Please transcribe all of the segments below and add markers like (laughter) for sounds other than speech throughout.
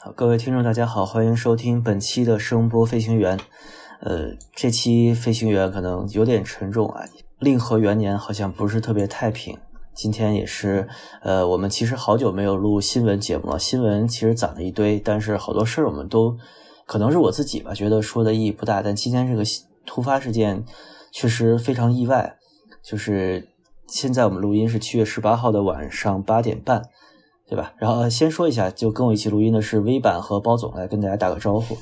好，各位听众，大家好，欢迎收听本期的声波飞行员。呃，这期飞行员可能有点沉重啊。令和元年好像不是特别太平。今天也是，呃，我们其实好久没有录新闻节目了。新闻其实攒了一堆，但是好多事儿我们都可能是我自己吧，觉得说的意义不大。但今天这个突发事件确实非常意外。就是现在我们录音是七月十八号的晚上八点半。对吧？然后先说一下，就跟我一起录音的是微版和包总，来跟大家打个招呼。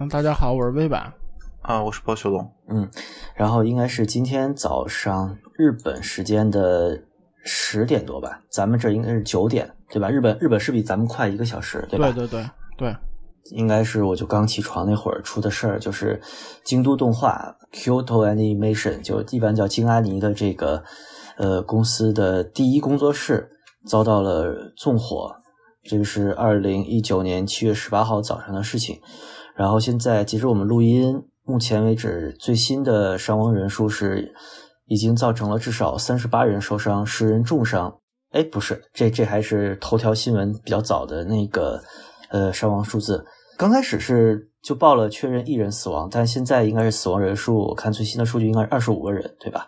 嗯，大家好，我是微版啊，我是包小龙。嗯，然后应该是今天早上日本时间的十点多吧，咱们这应该是九点，对吧？日本日本是比咱们快一个小时，对吧？对对对对，应该是我就刚起床那会儿出的事儿，就是京都动画 Kyoto Animation，就一般叫京阿尼的这个呃公司的第一工作室。遭到了纵火，这个是二零一九年七月十八号早上的事情。然后现在截止我们录音，目前为止最新的伤亡人数是已经造成了至少三十八人受伤，十人重伤。哎，不是，这这还是头条新闻比较早的那个呃伤亡数字。刚开始是就报了确认一人死亡，但现在应该是死亡人数，我看最新的数据应该是二十五个人，对吧？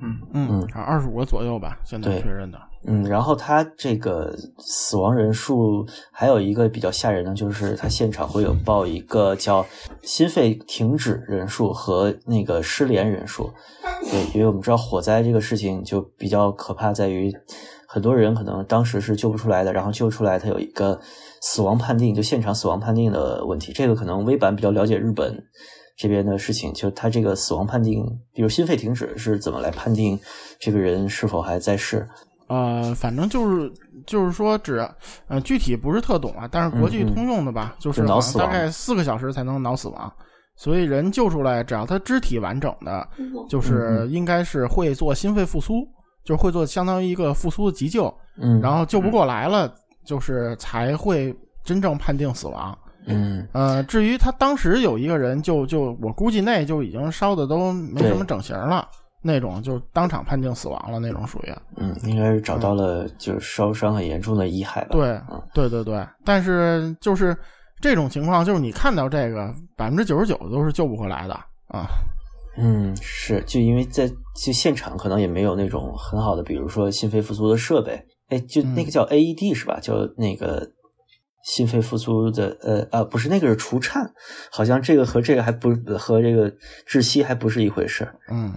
嗯嗯，二十五个左右吧，现在确认的。嗯，然后他这个死亡人数还有一个比较吓人的，就是他现场会有报一个叫心肺停止人数和那个失联人数。对，因为我们知道火灾这个事情就比较可怕，在于很多人可能当时是救不出来的，然后救出来他有一个死亡判定，就现场死亡判定的问题。这个可能微版比较了解日本这边的事情，就他这个死亡判定，比如心肺停止是怎么来判定这个人是否还在世。呃，反正就是就是说，只呃具体不是特懂啊，但是国际通用的吧，就是大概四个小时才能脑死亡，所以人救出来，只要他肢体完整的，就是应该是会做心肺复苏，就是会做相当于一个复苏的急救，嗯，然后救不过来了，就是才会真正判定死亡，嗯，呃，至于他当时有一个人就就我估计那就已经烧的都没什么整形了。那种就是当场判定死亡了，那种属于，嗯，应该是找到了就是烧伤很严重的遗骸吧。对，对对对，但是就是这种情况，就是你看到这个百分之九十九都是救不回来的啊。嗯，是，就因为在就现场可能也没有那种很好的，比如说心肺复苏的设备。哎，就那个叫 AED 是吧？就那个心肺复苏的，呃啊，不是那个是除颤，好像这个和这个还不和这个窒息还不是一回事。嗯。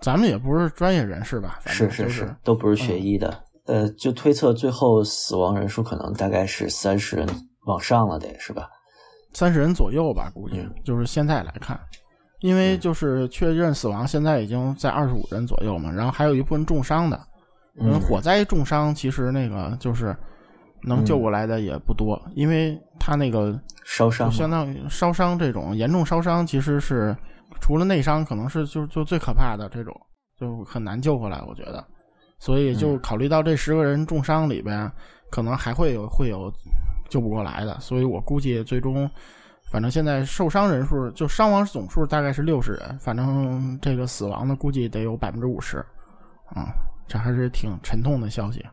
咱们也不是专业人士吧？是是是，都不是学医的。呃，就推测最后死亡人数可能大概是三十人往上了，得是吧？三十人左右吧，估计就是现在来看，因为就是确认死亡现在已经在二十五人左右嘛，然后还有一部分重伤的。嗯，火灾重伤其实那个就是能救过来的也不多，因为他那个烧伤，相当于烧伤这种严重烧伤其实是。除了内伤，可能是就就最可怕的这种，就很难救回来。我觉得，所以就考虑到这十个人重伤里边，可能还会有会有救不过来的。所以我估计最终，反正现在受伤人数就伤亡总数大概是六十人，反正这个死亡的估计得有百分之五十，啊，这还是挺沉痛的消息。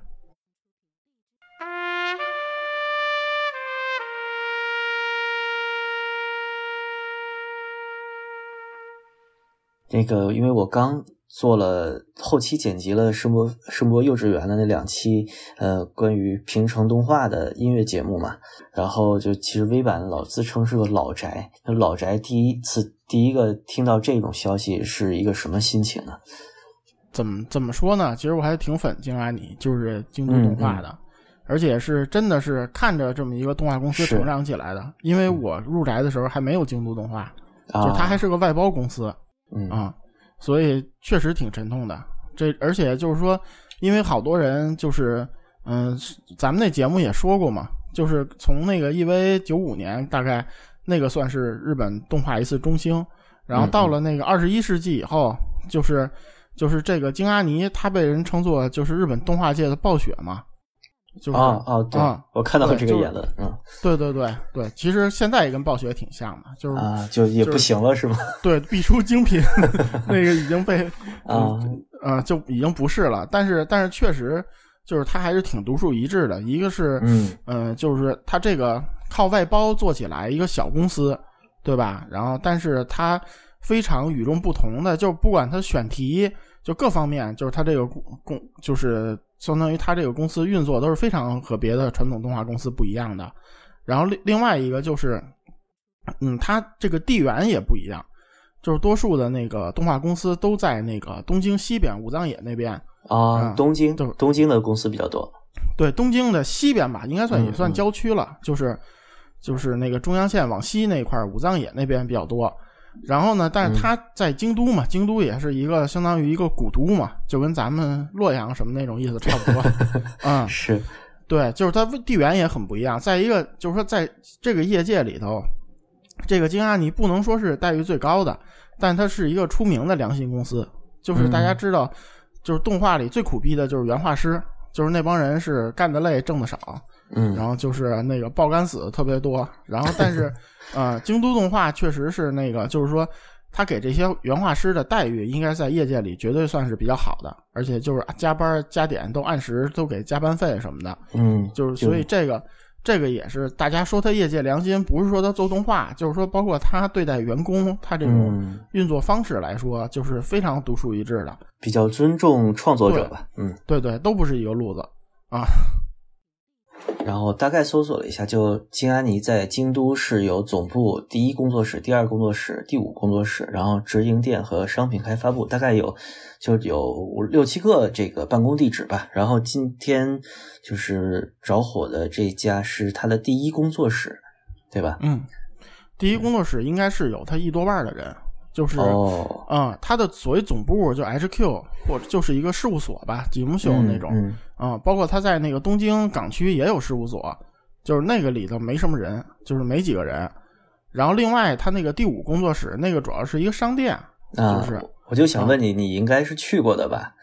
那个，因为我刚做了后期剪辑了声波声波幼稚园的那两期，呃，关于平成动画的音乐节目嘛，然后就其实微版老自称是个老宅，老宅第一次第一个听到这种消息是一个什么心情呢？怎么怎么说呢？其实我还挺粉京阿尼，就是京都动画的，而且是真的是看着这么一个动画公司成长起来的，因为我入宅的时候还没有京都动画，就它还是个外包公司。嗯啊，所以确实挺沉痛的。这而且就是说，因为好多人就是，嗯，咱们那节目也说过嘛，就是从那个 EVA 九五年大概那个算是日本动画一次中兴，然后到了那个二十一世纪以后，就是就是这个京阿尼，他被人称作就是日本动画界的暴雪嘛。就是啊啊，对，我看到了这个言论，嗯，对对对对，其实现在也跟暴雪挺像的，就是啊，就也不行了，是吗？(laughs) 对，必出精品，(laughs) 那个已经被啊啊，(laughs) 就已经不是了。但是但是确实，就是它还是挺独树一帜的。一个是，嗯呃，就是它这个靠外包做起来一个小公司，对吧？然后，但是它非常与众不同的，就不管它选题，就各方面，就是它这个公公，就是相当于它这个公司运作都是非常和别的传统动画公司不一样的。然后另另外一个就是，嗯，它这个地缘也不一样，就是多数的那个动画公司都在那个东京西边武藏野那边。啊，嗯东京就是东京的公司比较多。对，东京的西边吧，应该算嗯也算嗯郊区了，就是就是那个中央线往西那块儿武藏野那边比较多。然后呢，但是他在京都嘛，京都也是一个相当于一个古都嘛，就跟咱们洛阳什么那种意思差不多。(laughs) 嗯，是，对，就是它地缘也很不一样。再一个就是说，在这个业界里头，这个金阿尼不能说是待遇最高的，但它是一个出名的良心公司。就是大家知道，就是动画里最苦逼的就是原画师，就是那帮人是干得累，挣得少，嗯然后就是那个爆肝死特别多。然后但是，呃，京都动画确实是那个，就是说。他给这些原画师的待遇，应该在业界里绝对算是比较好的，而且就是加班加点都按时都给加班费什么的。嗯，就是所以这个这个也是大家说他业界良心，不是说他做动画，就是说包括他对待员工，他这种嗯运作方式来说，就是非常独树一帜的。比较尊重创作者吧。嗯，对对，都不是一个路子啊。然后大概搜索了一下，就金安妮在京都是有总部、第一工作室、第二工作室、第五工作室，然后直营店和商品开发部，大概有就有五六七个这个办公地址吧。然后今天就是着火的这家是他的第一工作室，对吧？嗯，第一工作室应该是有他一多半的人，就是哦，啊、他的所谓总部就 HQ 或者就是一个事务所吧，吉姆秀那种。嗯啊、包括他在那个东京港区也有事务所，就是那个里头没什么人，就是没几个人。然后另外他那个第五工作室，那个主要是一个商店，就是我就想问你，你应该是去过的吧？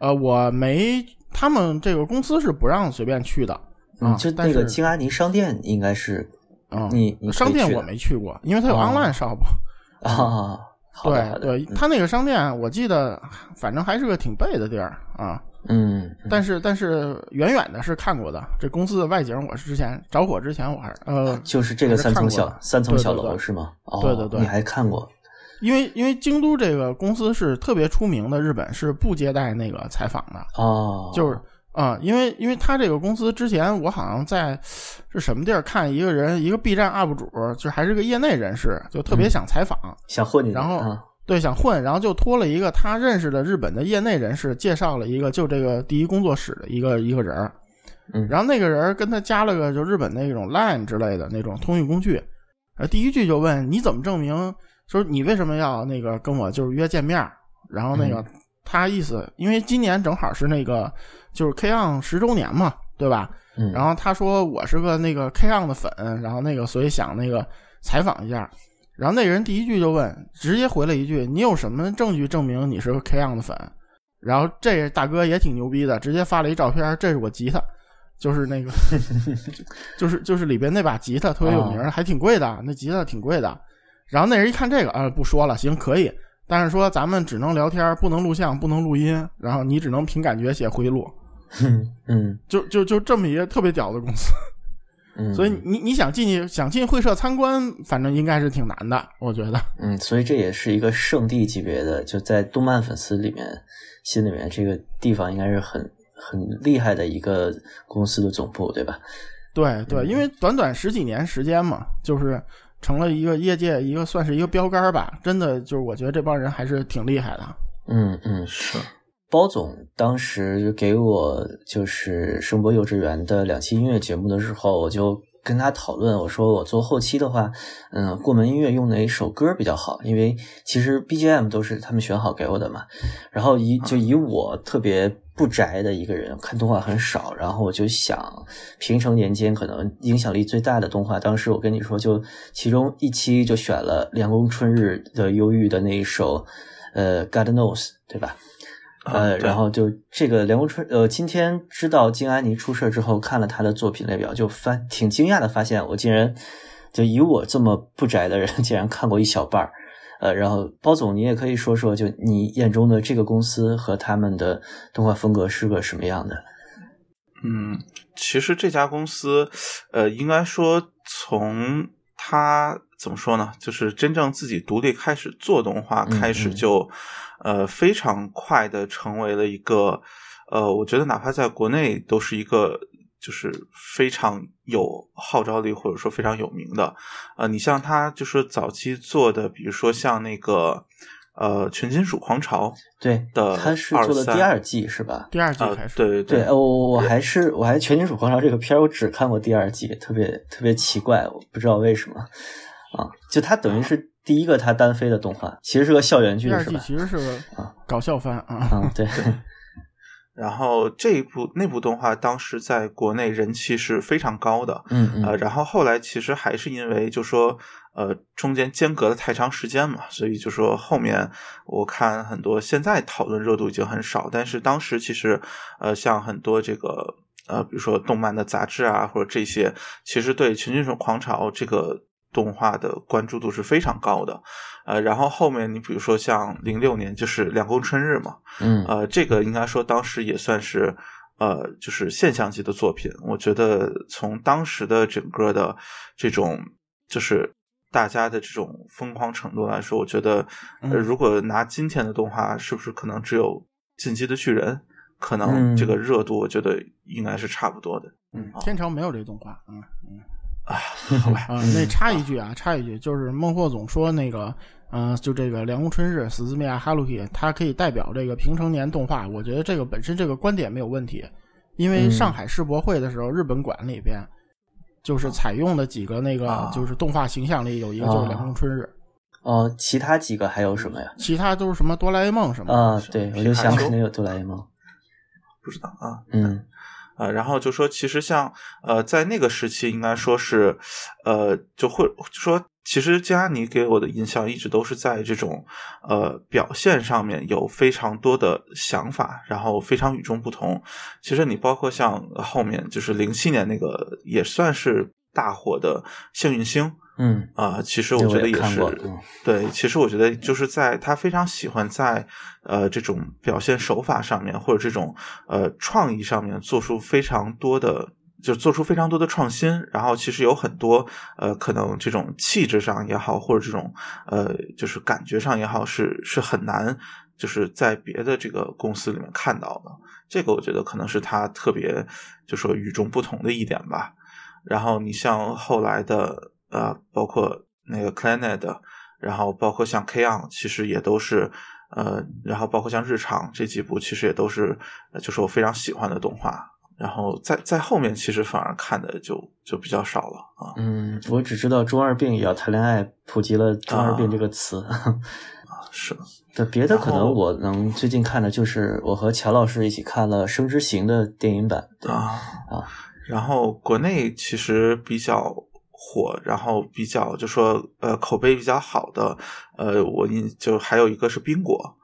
呃，我没，他们这个公司是不让随便去的啊嗯，，就那个金阿尼商店应该是嗯，你你商店我没去过，因为它有哦 online shop。(laughs) 啊。对对，他那个商店我记得，反正还是个挺背的地儿啊。嗯，嗯但是但是远远的是看过的，这公司的外景我是之前着火之前我还呃，就是这个三层小三层小楼是吗？哦，对对对你还看过？因为因为京都这个公司是特别出名的，日本是不接待那个采访的，哦，就是。啊、因为因为他这个公司之前我好像在是什么地儿看一个人，一个 B 站 UP 主，就还是个业内人士，就特别嗯。想采访，想混进去，然后啊对，想混，然后就托了一个他认识的日本的业内人士，介绍了一个就这个第一工作室的一个一个人儿，嗯然后那个人儿跟他加了个就日本那种 Line 之类的那种通讯工具，呃，第一句就问你怎么证明，说你为什么要那个跟我就是约见面儿，然后那个、他意思，因为今年正好是那个就是 K on 十周年嘛，对吧？嗯，然后他说我是个那个 K on 的粉，然后那个所以想那个采访一下。然后那人第一句就问，直接回了一句：“你有什么证据证明你是个 K on 的粉？”然后这大哥也挺牛逼的，直接发了一照片，这是我吉他，就是那个，(laughs) 就是就是里边那把吉他特别有名，啊还挺贵的，那吉他挺贵的。然后那人一看这个啊，不说了，行可以，但是说咱们只能聊天，不能录像，不能录音，然后你只能凭感觉写回忆录，(laughs) 嗯嗯就就就这么一个特别屌的公司。嗯，所以你你想进去想进会社参观，反正应该是挺难的，我觉得。嗯，所以这也是一个圣地级别的，就在动漫粉丝里面心里面，这个地方应该是很很厉害的一个公司的总部，对吧？对对，因为短短十几年时间嘛，就是成了一个业界一个算是一个标杆吧。真的就是我觉得这帮人还是挺厉害的。嗯嗯，是，包总当时给我就是声波幼稚园的两期音乐节目的时候，我就跟他讨论，我说我做后期的话，嗯，过门音乐用哪一首歌比较好？因为其实 BGM 都是他们选好给我的嘛。然后以就以我特别不宅的一个人，看动画很少，然后我就想，平成年间可能影响力最大的动画，当时我跟你说，就其中一期就选了凉宫春日的忧郁的那一首，呃，God Knows，对吧？呃，然后就这个梁国春，呃，今天知道金安妮出事之后，看了他的作品列表，就发挺惊讶的，发现我竟然就以我这么不宅的人，竟然看过一小半儿。呃，然后包总，你也可以说说，就你眼中的这个公司和他们的动画风格是个什么样的？嗯，其实这家公司，呃，应该说从它怎么说呢，就是真正自己独立开始做动画，嗯开始嗯就呃非常快的成为了一个呃，我觉得哪怕在国内都是一个就是非常有号召力或者说非常有名的。呃，你像他就是早期做的，比如说像那个呃《全金属狂潮》对，的他是做的第二季是吧？第二季啊、开始，对对，对我我还是我还《全金属狂潮》这个片儿，我只看过第二季，特别特别奇怪，我不知道为什么啊。就它等于是第一个它单飞的动画，其实是个校园剧第二是吧？季其实是个搞笑番啊。嗯，对，然后这一部那部动画当时在国内人气是非常高的，嗯嗯，呃，然后后来其实还是因为就说呃中间间隔了太长时间嘛，所以就说后面我看很多现在讨论热度已经很少，但是当时其实呃像很多这个呃比如说动漫的杂志啊或者这些，其实对《全金属狂潮》这个动画的关注度是非常高的，呃，然后后面你比如说像零六年就是两宫春日嘛，嗯。呃，这个应该说当时也算是呃，就是现象级的作品。我觉得从当时的整个的这种就是大家的这种疯狂程度来说，我觉得呃，嗯。如果拿今天的动画，是不是可能只有《进击的巨人》可能嗯这个热度，我觉得应该是差不多的。嗯，天朝没有这动画，嗯嗯啊，好吧，啊，那插一句啊，插一句，就是孟获总说那个，呃，就这个凉宫春日、死字面哈鲁 k 它可以代表这个平成年动画，我觉得这个本身这个观点没有问题，因为嗯上海世博会的时候，日本馆里边就是采用的几个那个啊就是动画形象里有一个就是啊凉宫春日，哦，其他几个还有什么呀？其他都是什么哆啦 A 梦什么的。啊，对，我就想皮卡丘肯定有哆啦 A 梦。不知道啊。嗯呃，然后就说，其实像呃，在那个时期，应该说是，呃，就会说，其实加尼给我的印象一直都是在这种呃表现上面有非常多的想法，然后非常与众不同。其实你包括像后面就是零七年那个也算是大火的《幸运星》嗯，啊、其实我觉得也是对，其实我觉得就是在他非常喜欢在呃这种表现手法上面，或者这种呃创意上面做出非常多的，就做出非常多的创新。然后其实有很多呃可能这种气质上也好，或者这种呃就是感觉上也好，是是很难就是在别的这个公司里面看到的。这个我觉得可能是他特别就说与众不同的一点吧。然后你像后来的呃，包括那个 Clannad，然后包括像 K on，其实也都是呃，然后包括像日常这几部，其实也都是呃就是我非常喜欢的动画。然后在在后面，其实反而看的就就比较少了啊。嗯，我只知道中二病也要谈恋爱，普及了中二病这个词。(laughs) 啊是的，对，别的可能我能最近看的就是我和乔老师一起看了《生之行》的电影版。啊啊，然后国内其实比较火，然后比较就说呃口碑比较好的，呃，我印就还有一个是冰果，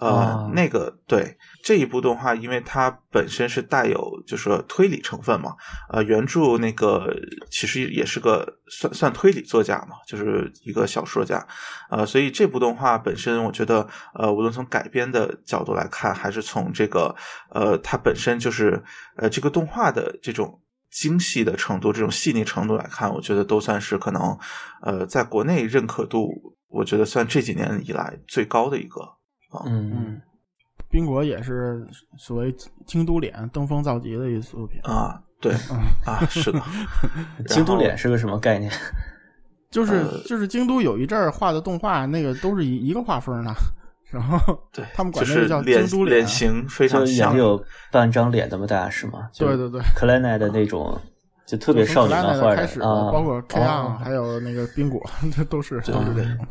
呃，哦那个对这一部动画，因为它本身是带有就说推理成分嘛，呃，原著那个其实也是个算算推理作家嘛，就是一个小说家，呃，所以这部动画本身，我觉得呃，无论从改编的角度来看，还是从这个呃，它本身就是呃这个动画的这种。精细的程度，这种细腻程度来看，我觉得都算是可能，呃，在国内认可度，我觉得算这几年以来最高的一个。嗯。嗯，冰果也是所谓京都脸登峰造极的一作品，啊，对嗯。啊，是的，(laughs) 京都脸是个什么概念？(laughs) 就是呃就是京都有一阵儿画的动画，那个都是一一个画风的，然后对，他们管就那个叫是脸京都脸脸型非就眼常像睛，有半张脸那么大是吗？对对对，克莱奈的那种，就特别少女漫画开始的，啊，包括 K 哦 on 还有那个冰果，(laughs) 这都是都是这种。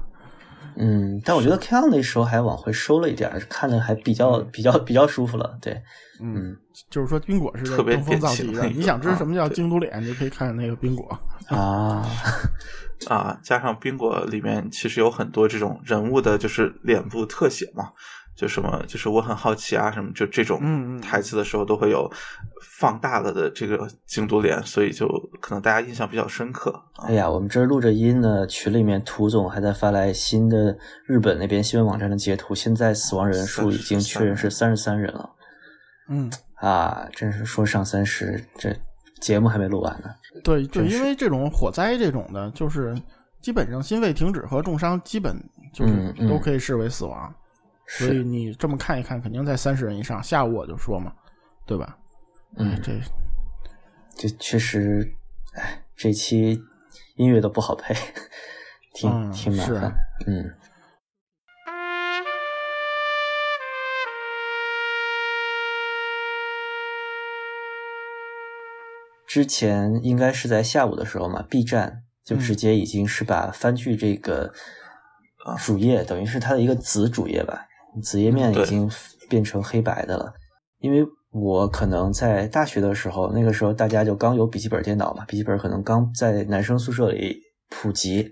嗯，但我觉得 K on 那时候还往回收了一点，看着还比较比较比较舒服了。对，嗯，就是说冰果是特别登峰造极的。典型的你想知道啊什么叫京都脸，你就可以看那个冰果。(laughs) 啊，(laughs) 啊，加上冰果里面其实有很多这种人物的，就是脸部特写嘛，就什么就是我很好奇啊，什么就这种嗯嗯。台词的时候都会有放大了的这个京都脸，所以就可能大家印象比较深刻啊。哎呀，我们这儿录着音呢，群里面涂总还在发来新的日本那边新闻网站的截图，现在死亡人数已经确认是三十三人。了。嗯。啊，真是说上三十，这节目还没录完呢。对对，因为这种火灾这种的，就是基本上心肺停止和重伤，基本就是都可以视为死亡。所以，你这么看一看，肯定在三十人以上。下午我就说嘛，对吧？嗯，这这确实，哎，这期音乐都不好配，(laughs) 挺、嗯挺麻烦。嗯，之前应该是在下午的时候嘛，B 站就直接已经是把番剧这个主页，等于是它的一个子主页吧，子页面已经变成黑白的了。因为我可能在大学的时候，那个时候大家就刚有笔记本电脑嘛，笔记本可能刚在男生宿舍里普及，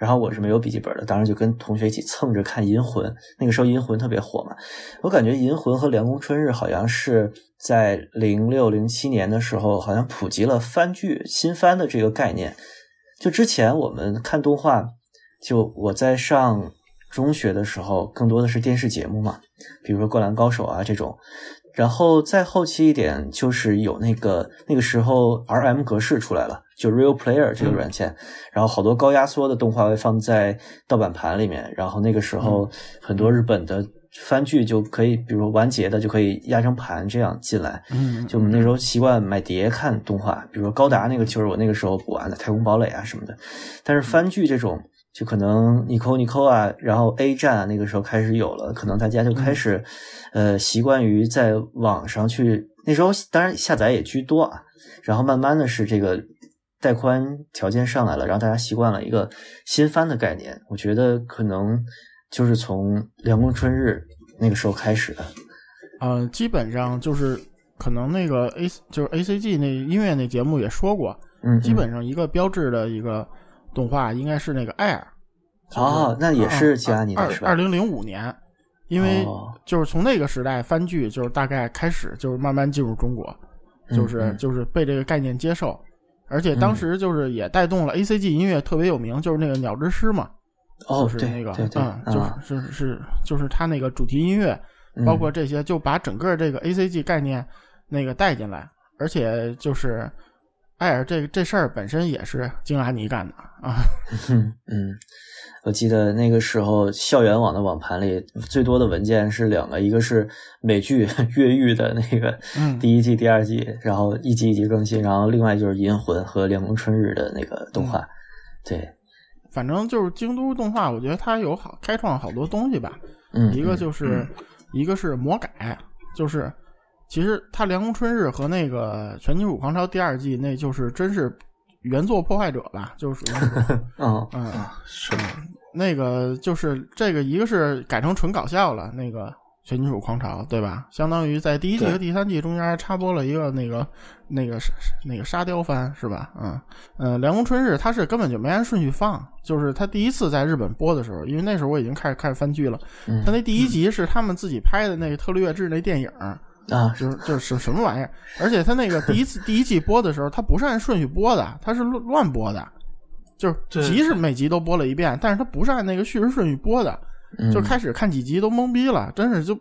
然后我是没有笔记本的，当时就跟同学一起蹭着看《银魂》，那个时候《银魂》特别火嘛。我感觉《银魂》和《凉宫春日》好像是在零六零七年的时候，好像普及了番剧新番的这个概念。就之前我们看动画，就我在上中学的时候，更多的是电视节目嘛，比如说《灌篮高手》啊这种。然后再后期一点，就是有那个那个时候 RM 格式出来了，就 Real Player 这个软件，然后好多高压缩的动画会放在盗版盘里面，然后那个时候很多日本的番剧就可以，比如完结的就可以压成盘这样进来。嗯，就我们那时候习惯买碟看动画，比如说高达那个就是我那个时候补完的《太空堡垒》啊什么的。但是番剧这种，就可能 Nico Nico 啊，然后 A 站啊，那个时候开始有了，可能大家就开始，呃，习惯于在网上去。那时候当然下载也居多啊，然后慢慢的是这个带宽条件上来了，然后大家习惯了一个新番的概念。我觉得可能就是从《凉宫春日》那个时候开始的。呃，基本上就是可能那个 A 就是 A C G 那音乐那节目也说过，嗯，基本上一个标志的一个动画应该是那个 Air。哦，那也是吉安尼二的是吧？二零零五年，因为哦就是从那个时代番剧就是大概开始就是慢慢进入中国，嗯就是、嗯就是被这个概念接受，而且当时就是也带动了 A C G 音乐特别有名，就是那个鸟之诗嘛，哦，就是那个嗯，就是啊。是是就是他那个主题音乐，包括这些，就把整个这个 A C G 概念那个带进来，而且就是艾尔这这事儿本身也是京阿尼干的啊，嗯 (laughs) 嗯，我记得那个时候校园网的网盘里最多的文件是两个，一个是美剧《越狱》的那个嗯第一季、第二季，然后一集一集更新，然后另外就是《银魂》和《凉宫春日》的那个动画。对，反正就是京都动画，我觉得它有好开创好多东西吧，嗯，一个嗯就是、一个是魔改，就是其实他《凉宫春日》和那个《全金属狂潮》第二季，那就是真是原作破坏者吧，就是属于 (laughs) 嗯嗯。啊，是的，那个就是这个，一个是改成纯搞笑了，那个《全金属狂潮》，对吧？相当于在第一季和第三季中间还插播了一个那个那个是那个沙雕番，是吧？嗯嗯，呃凉宫春日它是根本就没按顺序放，就是他第一次在日本播的时候，因为那时候我已经开始开始番剧了，嗯他那第一集是他们自己拍的那个特律月志那电影。啊，就是就是什什么玩意儿，而且他那个第一次 (laughs) 第一季播的时候，他不是按顺序播的，他是乱乱播的，就是集是每集都播了一遍，但是他不是按那个叙事顺序播的，嗯就开始看几集都懵逼了，真是就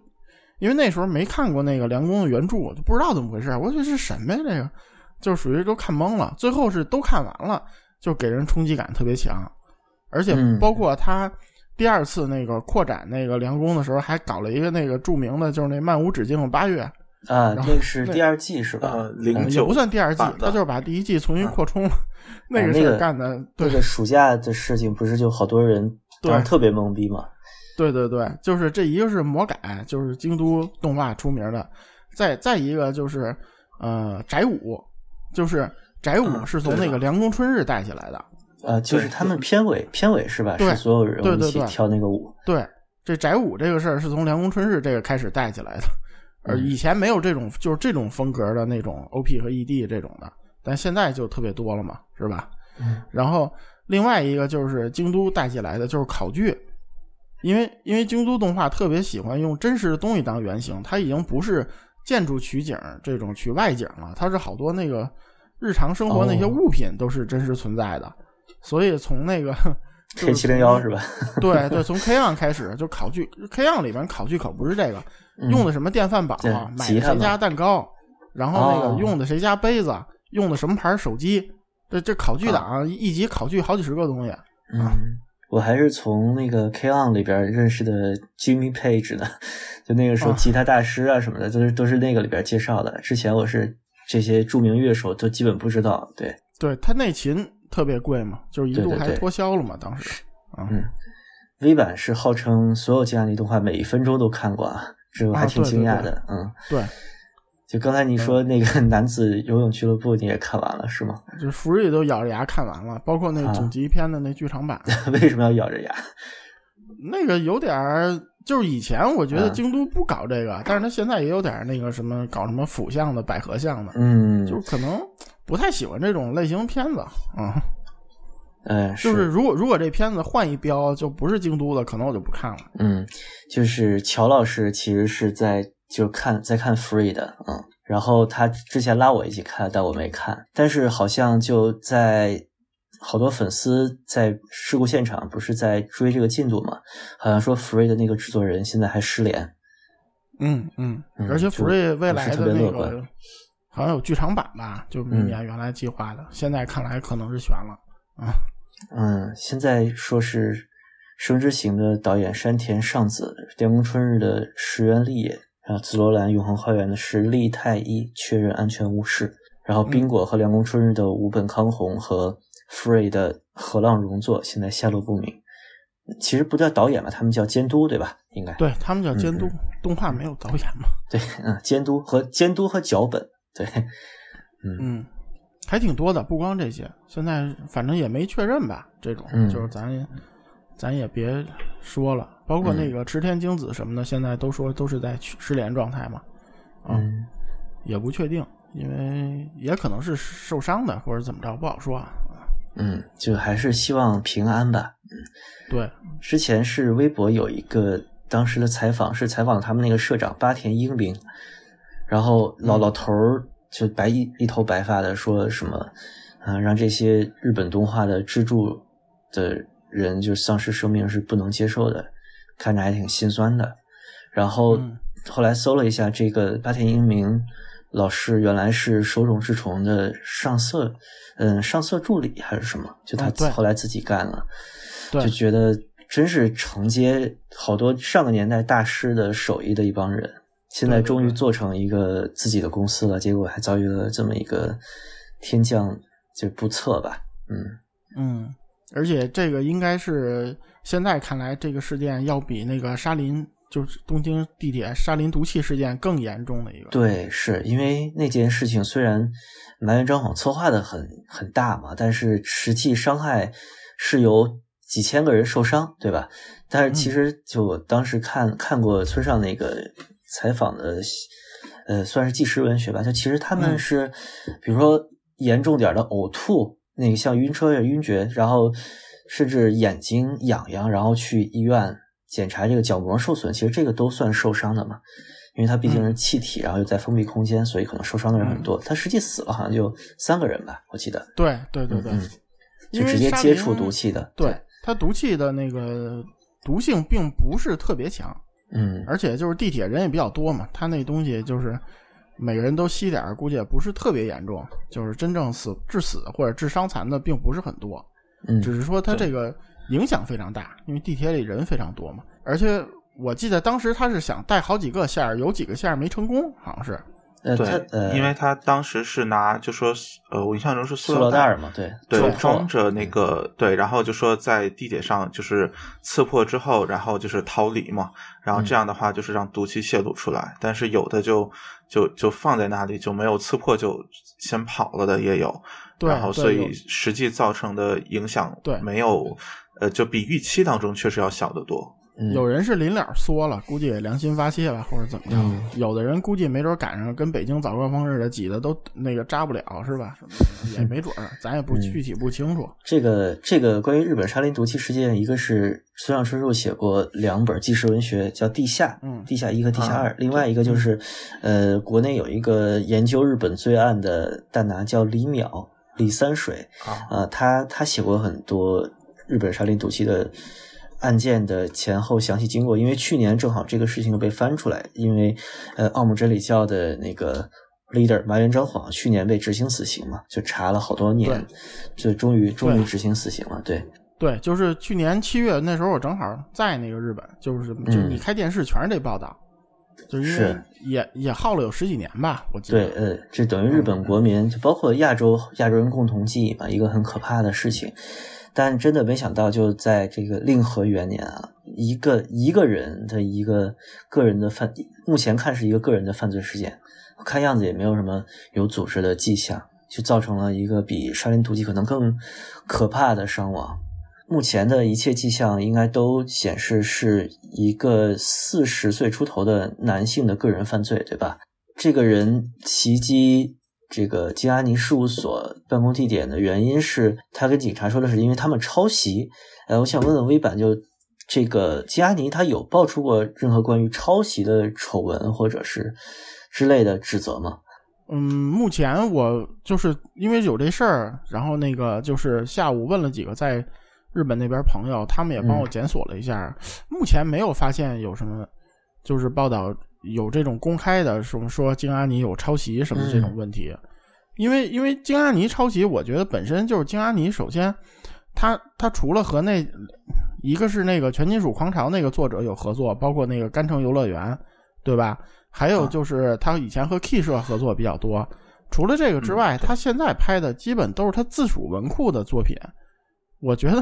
因为那时候没看过那个梁公的原著，就不知道怎么回事，我说这是什么呀？这个就属于都看懵了，最后是都看完了，就给人冲击感特别强，而且嗯包括他。第二次那个扩展那个梁宫的时候，还搞了一个那个著名的，就是那漫无止境的八月，啊，然后那个是第二季是吧？呃，零呃也九不算第二季他就是把第一季重新扩充了，(laughs) 那个事啊那个干的，对那个暑假的事情不是就好多人当时对特别懵逼嘛？对对对，就是这一个是魔改，就是京都动画出名的，再再一个就是呃宅舞，就是宅舞嗯是从那个凉宫春日带起来的，呃，就是他们片尾片尾是吧？是所有人物一起对对对跳那个舞。对，这宅舞这个事儿是从凉宫春日这个开始带起来的，以前没有这种就是这种风格的那种 OP 和 ED 这种的，但现在就特别多了嘛，是吧？嗯然后另外一个就是京都带起来的就是考据，因为因为京都动画特别喜欢用真实的东西当原型，它已经不是建筑取景这种取外景了，它是好多那个日常生活那些哦物品都是真实存在的，所以从那个 K 七零幺是吧？(laughs) 对对，从 K on 开始就考据，K on 里边考据可不是这个，嗯用的什么电饭煲买谁家蛋糕，然后那哦个用的谁家杯子，用的什么牌手机，这这考据档一集考据好几十个东西。嗯，我还是从那个 K on 里边认识的 Jimmy Page 呢，(laughs) 就那个时候啊吉他大师啊什么的，都是都是那个里边介绍的。之前我是这些著名乐手都基本不知道。对，对他内琴特别贵嘛，就是一度还脱销了嘛，当时。啊，嗯，V 版是号称所有吉安利动画每一分钟都看过啊，这我还挺惊讶的。嗯，对，就刚才你说那个男子游泳俱乐部，你也看完了是吗？就福瑞都咬着牙看完了，包括那个总集篇的那剧场版，(laughs) 为什么要咬着牙？那个有点儿，就是以前我觉得啊。京都不搞这个，但是他现在也有点那个什么搞什么腐向的、百合向的，嗯，就可能不太喜欢这种类型片子啊。呃，(laughs) 就是如果如果这片子换一标，就不是京都的，可能我就不看了。嗯，就是乔老师其实是在就看在看 Free 的，嗯，然后他之前拉我一起看，但我没看，但是好像就在好多粉丝在事故现场不是在追这个进度嘛，好像说 Free 的那个制作人现在还失联，嗯嗯嗯，而且 Free 未来的就不是特别那乐观个好像有剧场版吧，就明年原来计划的，现在看来可能是悬了啊。嗯，现在说是《生之行》的导演山田尚子，《电工春日》的石原立也，然后紫罗兰永恒花园的是立太一确认安全无事，然后冰果和凉宫春日的五本康弘和 Free 的河浪荣作现在下落不明。其实不叫导演吧，他们叫监督，对吧？应该对他们叫监督，嗯动画没有导演嘛。对，嗯，监督和监督和脚本，对，嗯嗯，还挺多的，不光这些，现在反正也没确认吧。这种、嗯就是咱咱也别说了，包括那个池田京子什么的，现在都说都是在失联状态嘛，啊，嗯也不确定，因为也可能是受伤的或者怎么着，不好说啊。嗯，就还是希望平安吧。对，之前是微博有一个当时的采访，是采访他们那个社长八田英明，然后老老头儿就白一一头白发的说什么，啊、让这些日本动画的支柱的人就丧失生命是不能接受的，看着还挺心酸的。然后嗯后来搜了一下，这个八田英明老师原来是手冢治虫的上色，嗯，上色助理还是什么，就他后来自己干了。对就觉得真是承接好多上个年代大师的手艺的一帮人，现在终于做成一个自己的公司了，结果还遭遇了这么一个天降，就不测吧。嗯嗯，而且这个应该是现在看来，这个事件要比那个沙林，就是东京地铁沙林毒气事件更严重的一个。对，是因为那件事情虽然埋怨张晃策划的很很大嘛，但是实际伤害是有几千个人受伤，对吧？但是其实就我当时看看过村上那个采访的，呃，算是纪实文学吧。就其实他们嗯是，比如说严重点的呕吐，那个像晕车呀、晕厥，然后甚至眼睛痒痒，然后去医院检查这个角膜受损，其实这个都算受伤的嘛。因为它毕竟是气体，然后又在封闭空间，所以可能受伤的人很多。他实际死了好像就三个人吧，我记得。对对对对，嗯，就直接接触毒气的。对，它毒气的那个毒性并不是特别强，嗯而且就是地铁人也比较多嘛，他那东西就是每个人都吸点儿，估计也不是特别严重，就是真正死致死或者致伤残的并不是很多，嗯只是说他这个影响非常大，因为地铁里人非常多嘛，而且我记得当时他是想带好几个线儿，有几个线儿没成功，好像是。呃，他对，呃，因为他当时是拿就说呃，我印象中是塑料料袋儿嘛，对，对装着那个对，然后就说在地铁上就是刺破之后，然后就是逃离嘛，然后这样的话就是让毒气泄露出来，但是有的就就就放在那里就没有刺破就先跑了的也有，对然后所以实际造成的影响对没有呃就比预期当中确实要小得多。嗯。有人是临了缩了，估计也良心发泄了，或者怎么样。嗯。有的人估计没准赶上跟北京早高峰似的，挤的都那个扎不了，是吧？什 (laughs) 么也没准儿，咱也不嗯具体不清楚。这个这个关于日本沙林毒气事件，一个是村上春树写过两本纪实文学，叫《地下》，嗯地下一》和《地下二》啊另外一个就是，呃，国内有一个研究日本罪案的大拿叫李淼李三水，啊，呃，他他写过很多日本沙林毒气的案件的前后详细经过，因为去年正好这个事情被翻出来，因为呃奥姆真理教的那个 leader 麻原彰晃去年被执行死刑嘛，就查了好多年，就终于终于执行死刑了，对。对，就是去年七月那时候，我正好在那个日本，就是就你开电视全是这报道，就因为也也耗了有十几年吧，我记得。对，呃，这等于日本国民，就包括亚洲亚洲人共同记忆吧，一个很可怕的事情。但真的没想到，就在这个令和元年啊，一个一个人的一个个人的犯，目前看是一个个人的犯罪事件，看样子也没有什么有组织的迹象，就造成了一个比沙林毒气可能更可怕的伤亡。目前的一切迹象应该都显示是一个四十岁出头的男性的个人犯罪，对吧？这个人袭击这个金阿尼事务所办公地点的原因是他跟警察说的是因为他们抄袭。呃，我想问问微版，就这个金阿尼他有爆出过任何关于抄袭的丑闻或者是之类的指责吗？嗯，目前我就是因为有这事儿，然后那个就是下午问了几个在。日本那边朋友，他们也帮我检索了一下，目前没有发现有什么，就是报道有这种公开的什么说京阿尼有抄袭什么这种问题，因为因为京阿尼抄袭，我觉得本身就是京阿尼，首先他他除了和那一个是那个全金属狂潮那个作者有合作，包括那个甘城游乐园，对吧？还有就是他以前和 K 社合作比较多，除了这个之外，他现在拍的基本都是他自属文库的作品。我觉得，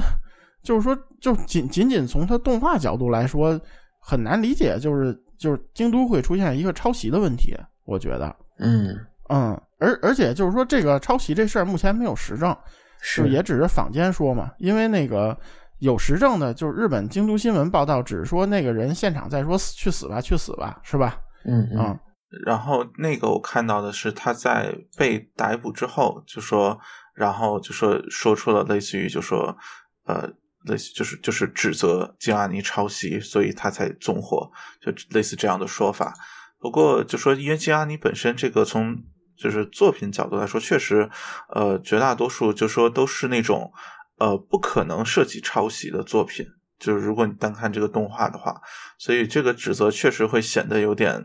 就是说，就仅仅仅从他动画角度来说，很难理解，就是就是京都会出现一个抄袭的问题。我觉得，嗯嗯，而而且就是说，这个抄袭这事儿目前没有实证，是也只是坊间说嘛。因为那个有实证的，就是日本京都新闻报道，只是说那个人现场在说去死吧，去死吧，是吧？嗯嗯。然后那个我看到的是他在被逮捕之后就说。然后就说说出了类似于就说，呃，类似就是就是指责金阿尼抄袭，所以他才纵火，就类似这样的说法。不过就说因为金阿尼本身这个从就是作品角度来说，确实，呃，绝大多数就说都是那种呃不可能涉及抄袭的作品。就是如果你单看这个动画的话，所以这个指责确实会显得有点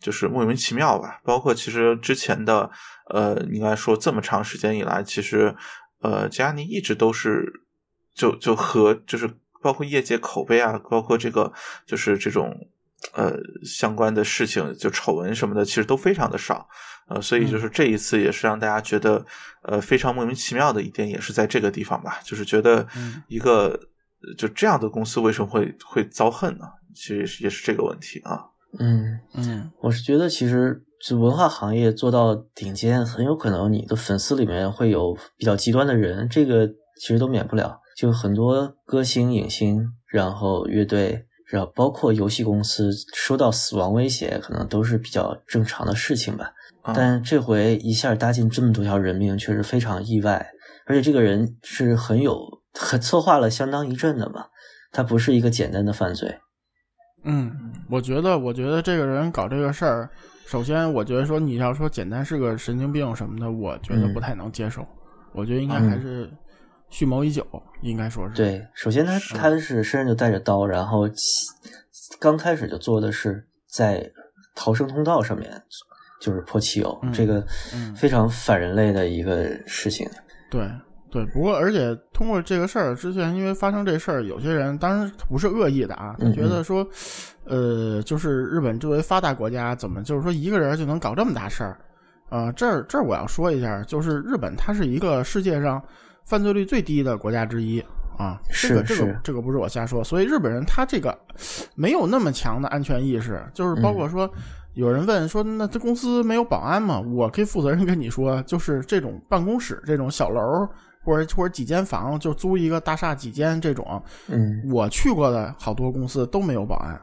就是莫名其妙吧。包括其实之前的。呃，应该说这么长时间以来，其实，呃，加尼一直都是就就和就是包括业界口碑啊，包括这个就是这种呃相关的事情，就丑闻什么的，其实都非常的少。呃，所以就是这一次也是让大家觉得呃非常莫名其妙的一点，也是在这个地方吧，就是觉得一个就这样的公司为什么会会遭恨呢？其实也是这个问题啊。嗯嗯，我是觉得其实。就文化行业做到顶尖，很有可能你的粉丝里面会有比较极端的人，这个其实都免不了。就很多歌星、影星，然后乐队，然后包括游戏公司收到死亡威胁，可能都是比较正常的事情吧。但这回一下搭进这么多条人命，确实非常意外。而且这个人是很有很策划了相当一阵的吧，他不是一个简单的犯罪。嗯，我觉得，我觉得这个人搞这个事儿。首先，我觉得说你要说简单是个神经病什么的，我觉得不太能接受。我觉得应该还是蓄谋已久，应该说是。对，首先他他是身上就带着刀，然后刚开始就做的是在逃生通道上面就是泼汽油，这个非常反人类的一个事情。对。对，不过而且通过这个事儿，之前因为发生这事儿，有些人当然不是恶意的啊，他觉得说，呃，就是日本作为发达国家，怎么就是说一个人就能搞这么大事儿？啊，这儿这儿我要说一下，就是日本它是一个世界上犯罪率最低的国家之一啊，这个这个这个不是我瞎说，所以日本人他这个没有那么强的安全意识，就是包括说有人问说，那这公司没有保安吗？我可以负责任跟你说，就是这种办公室这种小楼。或者或者几间房就租一个大厦几间这种，嗯，我去过的好多公司都没有保安，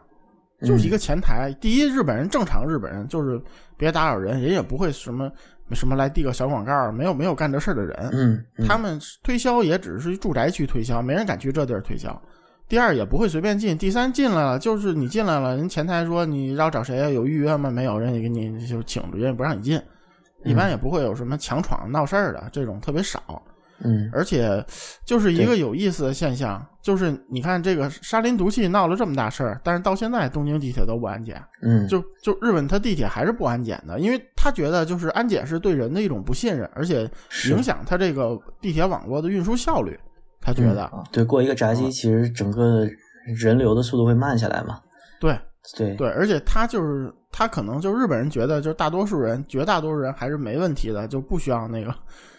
就是一个前台。第一，日本人正常，日本人就是别打扰人，人也不会什么什么来递个小广告，没有没有干这事的人。嗯，他们推销也只是住宅区推销，没人敢去这地儿推销。第二，也不会随便进。第三，进来了就是你进来了，人前台说你要找谁啊？有预约吗？没有，人家给你就请，人家不让你进。一般也不会有什么强闯闹事儿的这种特别少。嗯。而且就是一个有意思的现象，就是你看这个沙林毒气闹了这么大事儿，但是到现在东京地铁都不安检，嗯，就就日本它地铁还是不安检的，因为他觉得就是安检是对人的一种不信任，而且影响他这个地铁网络的运输效率。他觉得，嗯对过一个闸机，其实整个人流的速度会慢下来嘛。对对对，而且他就是他可能就日本人觉得，就大多数人绝大多数人还是没问题的，就不需要那个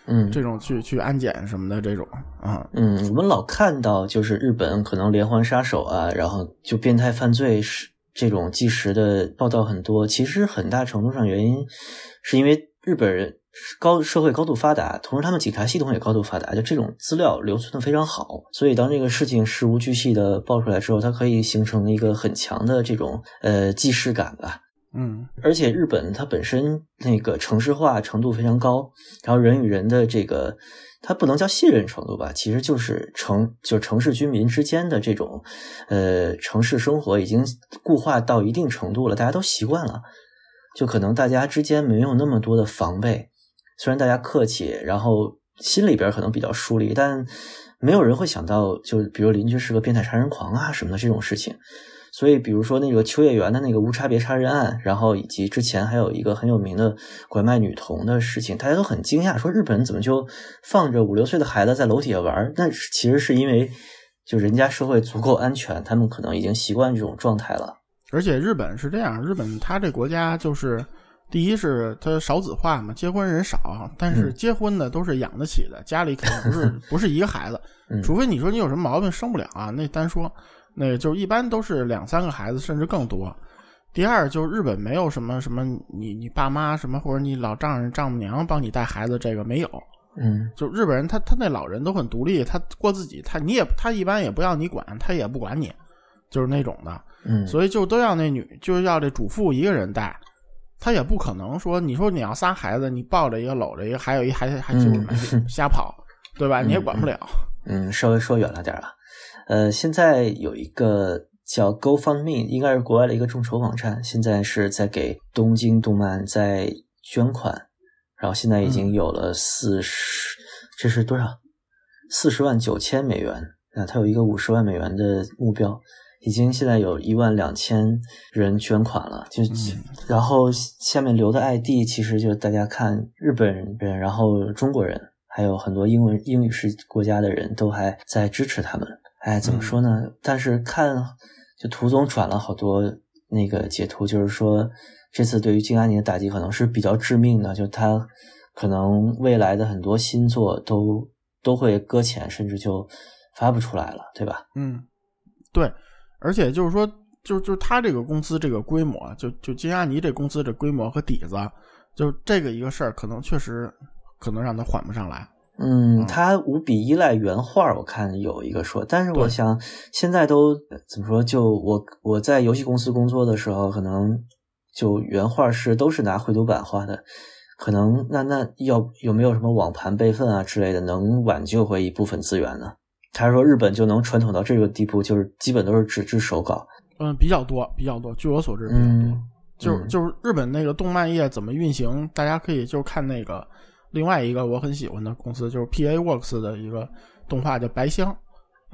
嗯这种去去安检什么的这种啊。嗯，我们老看到就是日本可能连环杀手啊，然后就变态犯罪是这种即时的报道很多。其实很大程度上原因是因为日本人高社会高度发达，同时他们警察系统也高度发达，就这种资料留存的非常好。所以当这个事情事无巨细的爆出来之后，它可以形成一个很强的这种呃既视感吧。嗯而且日本它本身那个城市化程度非常高，然后人与人的这个它不能叫信任程度吧，其实就是城就城市居民之间的这种呃城市生活已经固化到一定程度了，大家都习惯了，就可能大家之间没有那么多的防备，虽然大家客气，然后心里边可能比较疏离，但没有人会想到，就比如邻居是个变态杀人狂啊什么的这种事情。所以，比如说那个秋叶原的那个无差别杀人案，然后以及之前还有一个很有名的拐卖女童的事情，大家都很惊讶，说日本怎么就放着五六岁的孩子在楼底下玩？那其实是因为就人家社会足够安全，他们可能已经习惯这种状态了。而且日本是这样，日本它这国家就是，第一是它少子化嘛，结婚人少，但是嗯结婚的都是养得起的，家里肯定不是 (laughs) 不是一个孩子，嗯除非你说你有什么毛病生不了啊，那单说，那就一般都是两三个孩子甚至更多。第二就是日本没有什么什么你你爸妈什么或者你老丈人丈母娘帮你带孩子，这个没有。嗯就日本人他他那老人都很独立，他过自己，他你也他一般也不要你管，他也不管你，就是那种的。嗯，所以就都要那女，就是要这主妇一个人带，她也不可能说，你说你要仨孩子，你抱着一个搂着一个，还有一还还就是嗯瞎跑，(laughs) 对吧？你也管不了。嗯，稍微说远了点儿啊。呃，现在有一个叫 GoFundMe，应该是国外的一个众筹网站，现在是在给东京动漫在捐款，然后现在已经有了四十、这是多少？四十万九千美元啊，它有一个五十万美元的目标，已经现在有一万两千人捐款了，就、然后下面留的 ID 其实就大家看日本人，然后中国人。还有很多英文英语系国家的人都还在支持他们。哎，怎么说呢？但是看就涂总转了好多那个截图，就是说这次对于金安妮的打击可能是比较致命的，就他可能未来的很多新作都都会搁浅，甚至就发不出来了，对吧？嗯，对，而且就是说，就就他这个公司这个规模，就就金阿尼这公司这规模和底子，就这个一个事儿，可能确实可能让他缓不上来。嗯，他无比依赖原画，我看有一个说，但是我想现在都怎么说？就我我在游戏公司工作的时候，可能就原画是都是拿绘图板画的，可能那那要有没有什么网盘备份啊之类的，能挽救回一部分资源呢？他说日本就能传统到这个地步，就是基本都是纸质手稿。嗯，比较多，比较多。据我所知，比较多。嗯，就嗯就是日本那个动漫业怎么运行，大家可以就看那个另外一个我很喜欢的公司，就是 P A Works 的一个动画叫《白箱》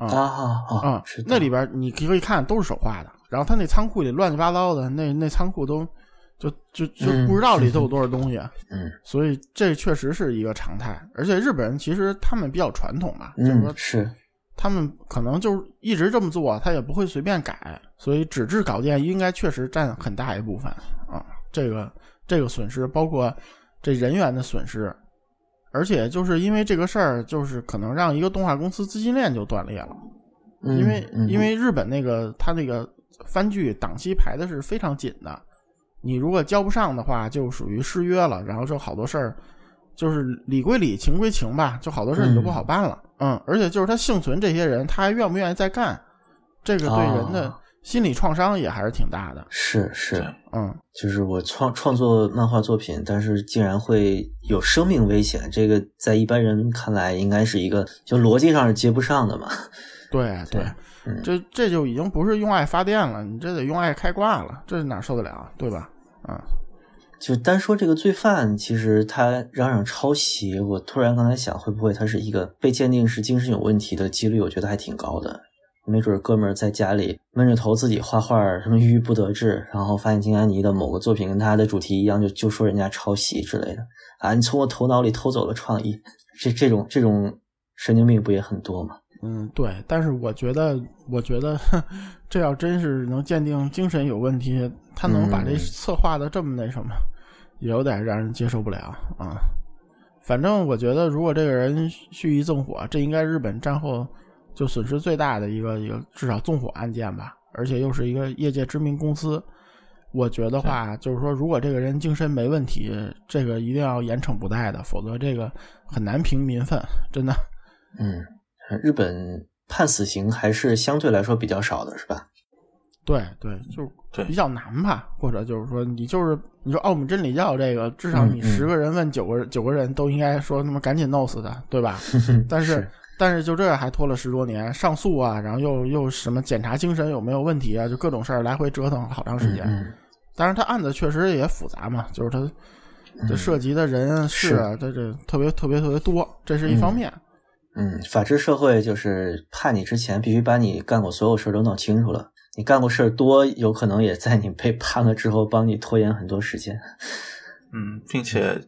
啊啊啊啊知，道那里边你可以看都是手画的，然后他那仓库里乱七八糟的，那那仓库都就就就嗯不知道里头有多少东西，嗯所以这确实是一个常态。而且日本人其实他们比较传统嘛，就是说嗯是他们可能就一直这么做，他也不会随便改，所以纸质稿件应该确实占很大一部分啊。这个这个损失包括这人员的损失，而且就是因为这个事儿，就是可能让一个动画公司资金链就断裂了，嗯因为嗯因为日本那个他那个番剧档期排的是非常紧的，你如果交不上的话，就属于失约了，然后就好多事儿。就是理归理，情归情吧，就好多事儿你就不好办了。嗯而且就是他幸存这些人，他还愿不愿意再干，这个对人的哦心理创伤也还是挺大的。是是。嗯，就是我创创作漫画作品，但是竟然会有生命危险，这个在一般人看来应该是一个就逻辑上是接不上的嘛。对 (laughs) 对，嗯这这就已经不是用爱发电了，你这得用爱开挂了，这哪受得了，对吧？啊、就单说这个罪犯，其实他嚷嚷抄袭，我突然刚才想，会不会他是一个被鉴定是精神有问题的几率？我觉得还挺高的。没准哥们儿在家里闷着头自己画画，什么郁郁不得志，然后发现金安妮的某个作品跟他的主题一样，就就说人家抄袭之类的啊！你从我头脑里偷走了创意，这这种这种神经病不也很多吗？嗯，对。但是我觉得，我觉得 (laughs) 这要真是能鉴定精神有问题，他能把这策划的这么那什么，也有点让人接受不了啊。反正我觉得，如果这个人蓄意纵火，这应该日本战后。就损失最大的一个一个至少纵火案件吧，而且又是一个业界知名公司，我觉得话就是说，如果这个人精神没问题，这个一定要严惩不贷的，否则这个很难平民愤，真的。嗯，日本判死刑还是相对来说比较少的，是吧？对对，就比较难吧，或者就是说，你就是你说奥姆真理教这个，至少你十个人问九个九个人都应该说他妈赶紧弄死他，对吧？(laughs) 但是。但是就这还拖了十多年，上诉啊，然后又又什么检查精神有没有问题啊，就各种事儿来回折腾好长时间。当然，他案子确实也复杂嘛，就是他这涉及的人事啊，这这特别特别特别多，这是一方面。嗯，法治社会就是判你之前必须把你干过所有事儿都弄清楚了，你干过事儿多，有可能也在你被判了之后帮你拖延很多时间。嗯，并且，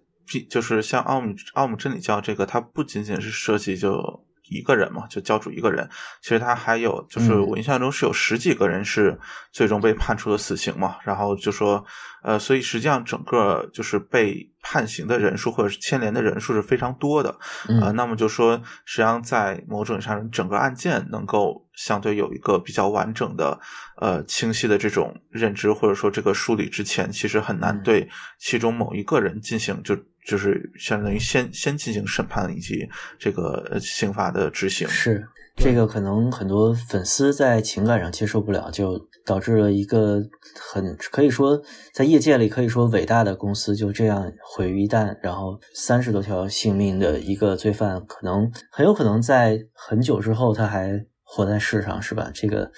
就是像奥姆奥姆真理教这个，它不仅仅是涉及就。一个人嘛，就教主一个人。其实他还有，就是我印象中是有十几个人是最终被判处了死刑嘛。然后就说，呃，所以实际上整个就是被判刑的人数或者是牵连的人数是非常多的。呃，那么就说，实际上在某种上，整个案件能够相对有一个比较完整的、呃清晰的这种认知，或者说这个梳理之前，其实很难对其中某一个人进行就。就是相当于先先进行审判以及这个刑法的执行，是这个可能很多粉丝在情感上接受不了，就导致了一个很可以说在业界里可以说伟大的公司就这样毁于一旦，然后三十多条性命的一个罪犯，可能很有可能在很久之后他还活在世上，是吧？这个，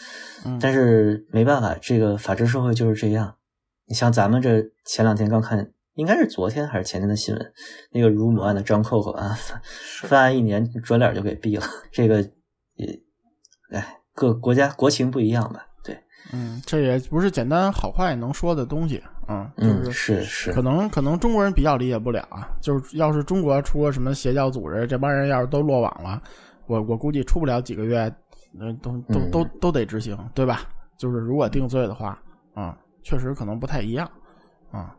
但是没办法，这个法治社会就是这样。你像咱们这前两天刚看。应该是昨天还是前天的新闻，那个乳母案的张扣扣啊，犯案一年转脸就给毙了。这个也，哎，各国家国情不一样吧？对，嗯，这也不是简单好坏能说的东西嗯，就，是是，可能可能中国人比较理解不了啊。就是要是中国出个什么邪教组织，这帮人要是都落网了，我我估计出不了几个月，那都都都都得执行，对吧？就是如果定罪的话，啊，确实可能不太一样啊。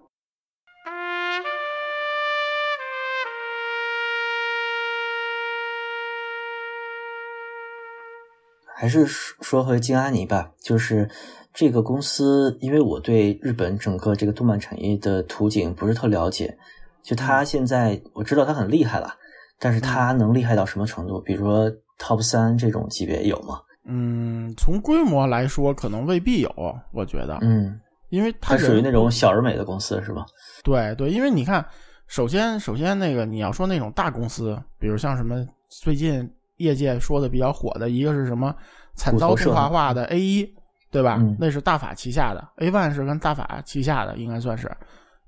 还是说回金阿尼吧，就是这个公司，因为我对日本整个这个动漫产业的图景不是特了解，就他现在我知道他很厉害了，但是他能厉害到什么程度？比如说 Top 三这种级别有吗？嗯，从规模来说，可能未必有，我觉得，嗯，因为它属于那种小而美的公司，是吧？对对，因为你看，首先首先那个你要说那种大公司，比如像什么最近。业界说的比较火的一个是什么？惨遭动画化的 A 一，对吧？那是大法旗下的 A One 是跟大法旗下的，应该算是，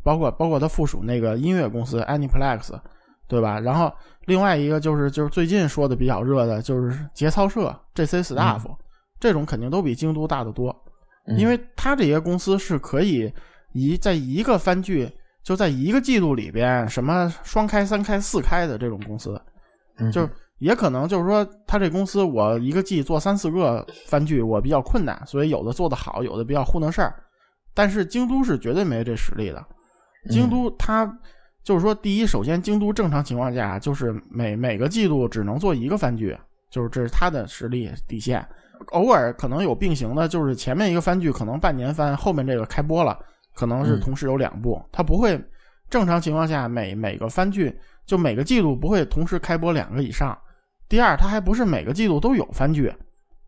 包括包括它附属那个音乐公司 Aniplex，对吧？然后另外一个就是就是最近说的比较热的就是节操社 JC Staff，这种肯定都比京都大得多，因为它这些公司是可以一在一个番剧就在一个季度里边什么双开、三开、四开的这种公司，就。也可能就是说，他这公司我一个季做三四个番剧，我比较困难，所以有的做得好，有的比较糊弄事儿。但是京都是绝对没这实力的。京都它就是说，第一，首先京都正常情况下就是每每个季度只能做一个番剧，就是这是它的实力底线。偶尔可能有并行的，就是前面一个番剧可能半年番，后面这个开播了，可能是同时有两部，它不会正常情况下每每个番剧就每个季度不会同时开播两个以上。第二，它还不是每个季度都有番剧，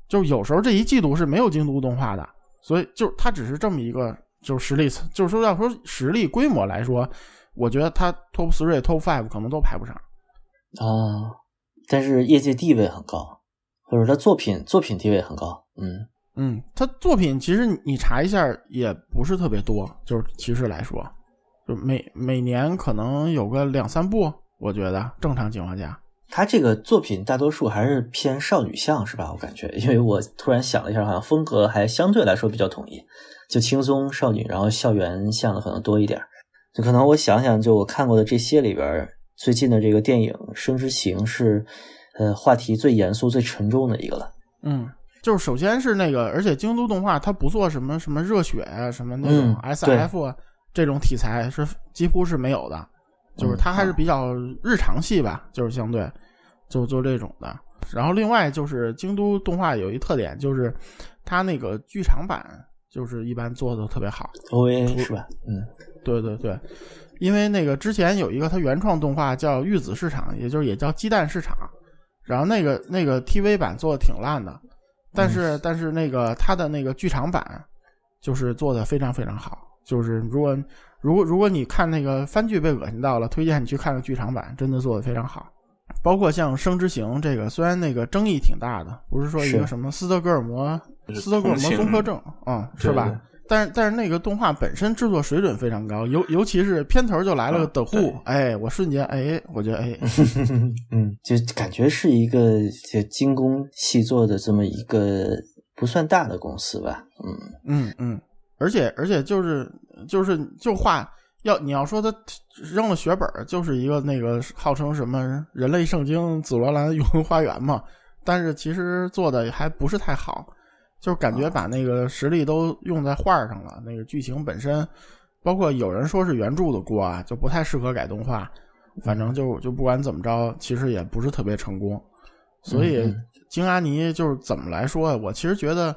就有时候这一季度是没有京都动画的，所以就它只是这么一个，就是实力，就是说要说实力规模来说，我觉得它 top three、top five 可能都排不上啊。但是业界地位很高，或者他作品作品地位很高，嗯嗯，他作品其实你查一下也不是特别多，就是其实来说，就每每年可能有个两三部，我觉得正常情况下。他这个作品大多数还是偏少女向，是吧？我感觉，因为我突然想了一下，好像风格还相对来说比较统一，就轻松少女，然后校园向的可能多一点。就可能我想想，就我看过的这些里边，最近的这个电影《生之行》是，呃，话题最严肃、最沉重的一个了。嗯，就是首先是那个，而且京都动画它不做什么什么热血啊，什么那种 S F 啊这种题材是几乎是没有的。就是它还是比较日常系吧，就是相对就就这种的。然后另外就是京都动画有一特点，就是它那个剧场版就是一般做的特别好。O A 是吧？嗯，对对对，因为那个之前有一个它原创动画叫《玉子市场》，也就是也叫鸡蛋市场。然后那个那个 TV 版做的挺烂的，但是但是那个它的那个剧场版就是做的非常非常好。就是如果。如果如果你看那个番剧被恶心到了，推荐你去看个剧场版，真的做的非常好。包括像《生之行》这个，虽然那个争议挺大的，不是说一个什么斯德哥尔摩斯德哥尔摩综合症啊，是吧？但是但是那个动画本身制作水准非常高，尤尤其是片头就来了个的户，哎，我瞬间哎，我觉得哎，(laughs) 嗯，就感觉是一个就精工细作的这么一个不算大的公司吧，嗯嗯嗯。而且而且就是就是就画要你要说他扔了血本就是一个那个号称什么人类圣经紫罗兰永恒花园嘛，但是其实做的还不是太好，就是感觉把那个实力都用在画上了，那个剧情本身，包括有人说是原著的锅啊，就不太适合改动画，反正就就不管怎么着，其实也不是特别成功，所以京阿尼就是怎么来说，我其实觉得。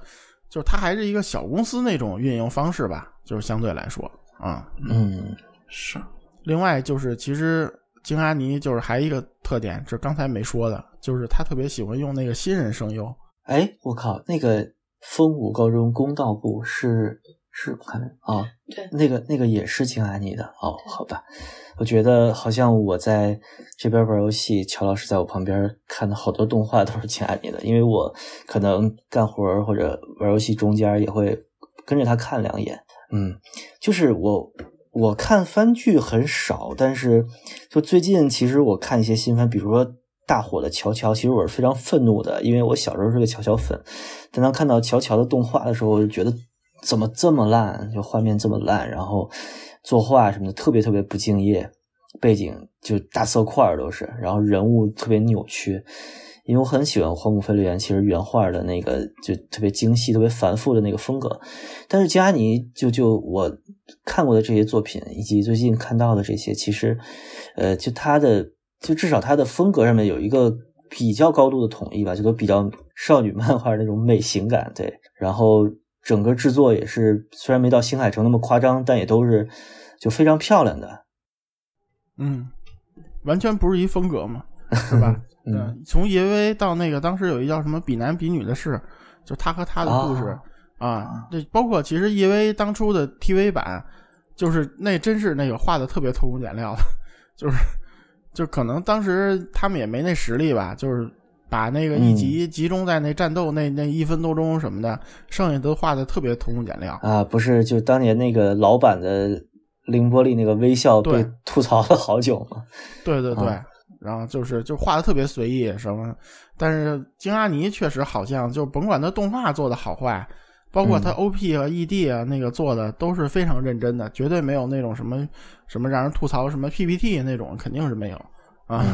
就是它还是一个小公司那种运营方式吧，就是相对来说啊，嗯，是。另外就是，其实京阿尼就是还一个特点，是刚才没说的，就是他特别喜欢用那个新人声优。哎，我靠，那个风谷高中公道部是是看啊，对，那个那个也是京阿尼的哦，好吧。我觉得好像我在这边玩游戏，乔老师在我旁边看的好多动画都是亲爱你的，因为我可能干活或者玩游戏中间也会跟着他看两眼。嗯，就是我我看番剧很少，但是就最近其实我看一些新番，比如说大火的《乔乔》，其实我是非常愤怒的，因为我小时候是个乔乔粉，但当看到乔乔的动画的时候，我就觉得怎么这么烂，就画面这么烂，然后。作画什么的特别特别不敬业，背景就大色块都是，然后人物特别扭曲。因为我很喜欢荒木飞吕彦，其实原画的那个就特别精细、特别繁复的那个风格。但是加尼就就我看过的这些作品，以及最近看到的这些，其实呃，就他的就至少他的风格上面有一个比较高度的统一吧，就都比较少女漫画那种美型感。对，然后。整个制作也是，虽然没到新海诚那么夸张，但也都是就非常漂亮的。嗯，完全不是一风格嘛，(laughs) 是吧？嗯，从 EV 到那个当时有一叫什么比男比女的事，就他和他的故事啊。这包括其实 EV 当初的 TV 版，就是那真是那个画的特别偷工减料的，就是就可能当时他们也没那实力吧，就是。把那个一集集中在那战斗那那一分多钟什么的，剩下都画的特别偷工减料。啊！不是，就当年那个老版的凌波丽那个微笑被吐槽了好久嘛？对对对，然后就是就画的特别随意什么，但是金阿尼确实好像就甭管他动画做的好坏，包括他 OP 和 ED 啊那个做的都是非常认真的，绝对没有那种什么什么让人吐槽什么 PPT 那种肯定是没有啊。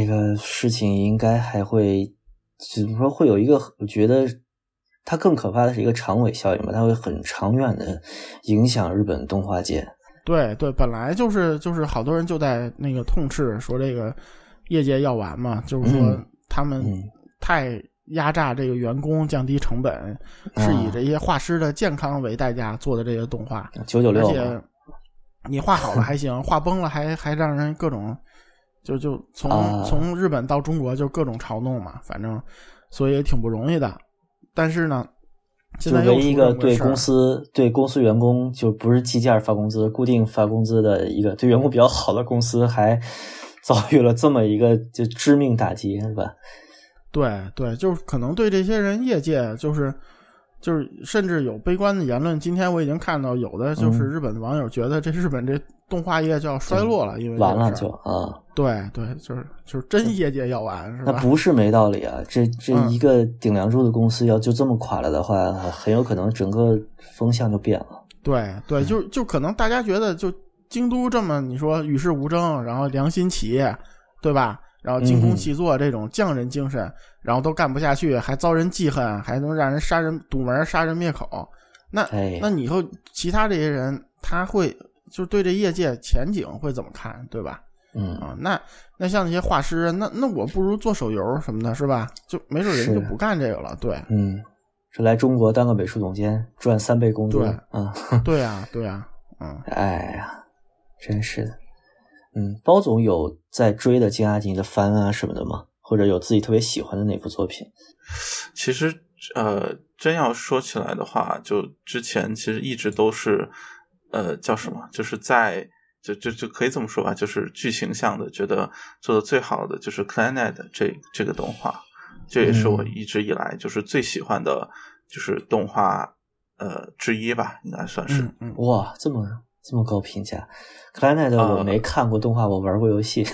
这个事情应该还会，怎么说会有一个？我觉得它更可怕的是一个长尾效应吧，它会很长远的影响日本动画界。对对，本来就是就是好多人就在那个痛斥说这个业界要完嘛，就是说他们太压榨这个员工，降低成本，是以这些画师的健康为代价做的这些动画。九九六，而且你画好了还行，画崩了还还让人各种。就就从从日本到中国就各种嘲弄嘛，反正所以也挺不容易的。但是呢，现在唯一一个对公司对公司员工就不是计件发工资、固定发工资的一个对员工比较好的公司，还遭遇了这么一个就致命打击，是吧？对对，就是可能对这些人业界就是就是甚至有悲观的言论。今天我已经看到有的就是日本的网友觉得这日本这。动画业就要衰落了，因为完了就啊，对对，就是就是真业界要完是吧？那不是没道理啊，这这一个顶梁柱的公司要就这么垮了的话，很有可能整个风向就变了。对对，就就可能大家觉得就京都这么你说与世无争，然后良心企业，对吧？然后精工细作这种匠人精神，然后都干不下去，还遭人记恨，还能让人杀人堵门、杀人灭口，那那你以后其他这些人他会。就对这业界前景会怎么看，对吧？嗯啊，那那像那些画师，那那我不如做手游什么的，是吧？就没准人就不干这个了，对。嗯，是来中国当个美术总监赚三倍工资，对啊，对啊，对啊，嗯，哎呀，真是的。嗯，包总有在追的金阿尼的番啊什么的吗？或者有自己特别喜欢的哪部作品？其实，呃，真要说起来的话，就之前其实一直都是。呃，叫什么？就是在就就就可以这么说吧，就是剧情向的，觉得做的最好的就是《Clannad》这这个动画，这也是我一直以来就是最喜欢的，就是动画呃之一吧，应该算是。哇，这么这么高评价，《Clannad》我没看过动画，我玩过游戏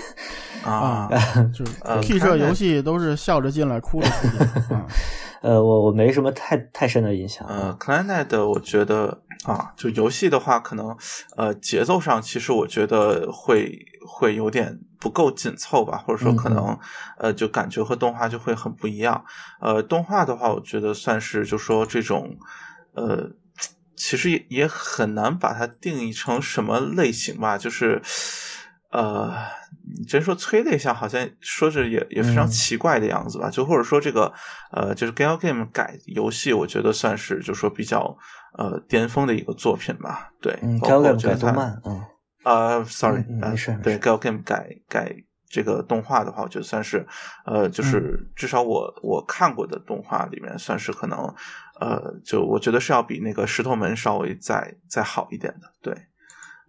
啊，(laughs) 就是 K 社游戏都是笑着进来，哭着出去。(laughs) 呃，我我没什么太太深的印象。呃，Clannad，我觉得。啊，就游戏的话，可能呃节奏上其实我觉得会会有点不够紧凑吧，或者说可能呃就感觉和动画就会很不一样。呃，动画的话，我觉得算是就说这种呃，其实也也很难把它定义成什么类型吧，就是呃。你真说催了一下，好像说着也也非常奇怪的样子吧？就或者说这个呃，就是 Gal Game 改游戏，我觉得算是就说比较呃巅峰的一个作品吧。对，Gal Game 改动漫，嗯，啊，sorry，没事，对 Gal Game 改改这个动画的话，我觉得算是呃，就是至少我我看过的动画里面，算是可能呃，就我觉得是要比那个石头门稍微再再好一点的。对，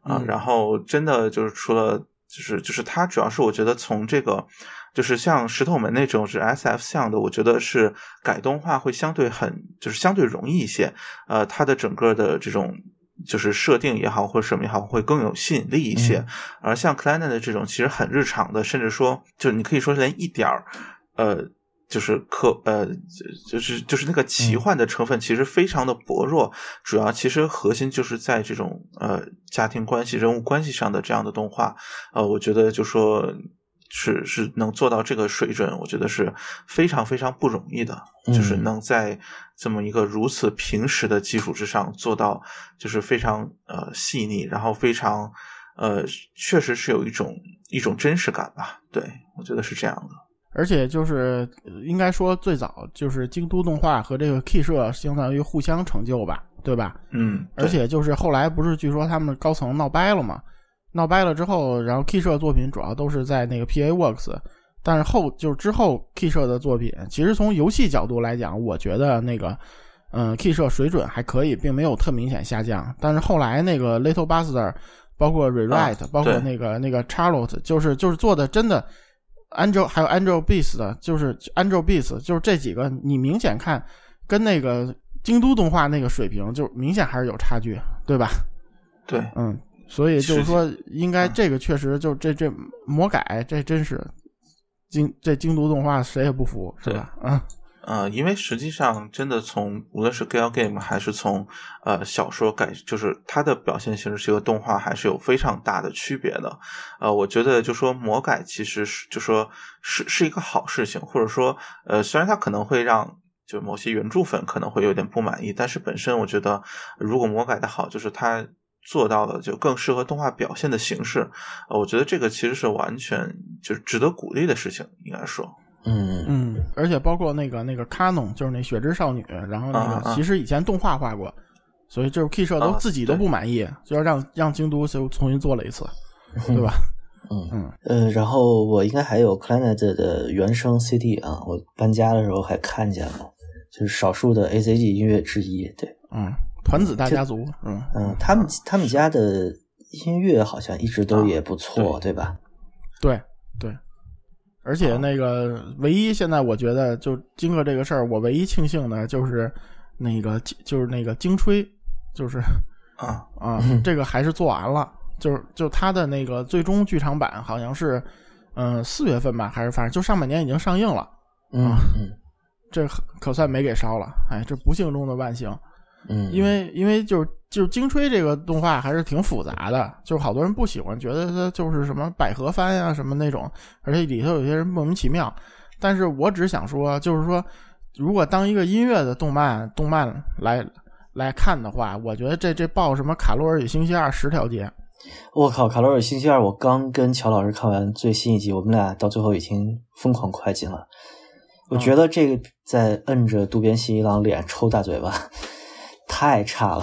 啊，然后真的就是除了。就是就是它主要是我觉得从这个就是像石头门那种是 S F 像的，我觉得是改动画会相对很就是相对容易一些。呃，它的整个的这种就是设定也好或者什么也好，会更有吸引力一些。而像 c l a n 的这种其实很日常的，甚至说就你可以说连一点儿呃。就是科呃，就是就是那个奇幻的成分其实非常的薄弱，主要其实核心就是在这种呃家庭关系、人物关系上的这样的动画，呃，我觉得就说是是能做到这个水准，我觉得是非常非常不容易的，就是能在这么一个如此平实的基础之上做到，就是非常呃细腻，然后非常呃确实是有一种一种真实感吧，对我觉得是这样的。而且就是应该说最早就是京都动画和这个 K 社相当于互相成就吧，对吧？嗯。而且就是后来不是据说他们高层闹掰了嘛？闹掰了之后，然后 K 社作品主要都是在那个 PA Works，但是后就是之后 K 社的作品，其实从游戏角度来讲，我觉得那个嗯 K 社水准还可以，并没有特明显下降。但是后来那个 Little Buster，包括 Rewrite，包括那个那个 Charlotte，就是就是做的真的。Angel 还有 Angel Beats 的，就是 Angel Beats，就是这几个，你明显看跟那个京都动画那个水平，就明显还是有差距，对吧？对，嗯，所以就是说，应该这个确实就这这魔改，这真是京这京都动画谁也不服，是吧？嗯呃，因为实际上真的从无论是 gal game 还是从呃小说改，就是它的表现形式是一个动画，还是有非常大的区别的。呃，我觉得就说魔改其实是就说是是一个好事情，或者说呃虽然它可能会让就某些原著粉可能会有点不满意，但是本身我觉得如果魔改的好，就是它做到了就更适合动画表现的形式，呃，我觉得这个其实是完全就是值得鼓励的事情，应该说。嗯嗯，而且包括那个那个卡农，就是那雪之少女，然后那个其实以前动画画过，所以就是 K 社都啊自己都不满意，就要让让京都就重新做了一次，(laughs) 对吧？嗯嗯。呃，然后我应该还有 Planet 的原声 CD 啊，我搬家的时候还看见了，就是少数的 ACG 音乐之一。对，嗯，团子大家族，嗯。嗯，他们他们家的音乐好像一直都啊。也不错，对。吧？对对，而且那个唯一现在我觉得就经过这个事儿，我唯一庆幸的就是那个就是那个京吹，就是啊。(laughs) 啊，这个还是做完了，就是就他的那个最终剧场版好像是嗯四月份吧，还是反正就上半年已经上映了，嗯啊嗯。这可可算没给烧了，哎，这不幸中的万幸。嗯，因为因为就是就是精吹这个动画还是挺复杂的，就是好多人不喜欢，觉得它就是什么百合番呀、什么那种，而且里头有些人莫名其妙。但是我只想说，就是说，如果当一个音乐的动漫动漫来来看的话，我觉得这这报什么卡罗尔与星期二十条街，我靠，卡罗尔星期二，我刚跟乔老师看完最新一集，我们俩到最后已经疯狂快进了。我觉得这个在摁着渡边信一郎脸抽大嘴巴，太差了。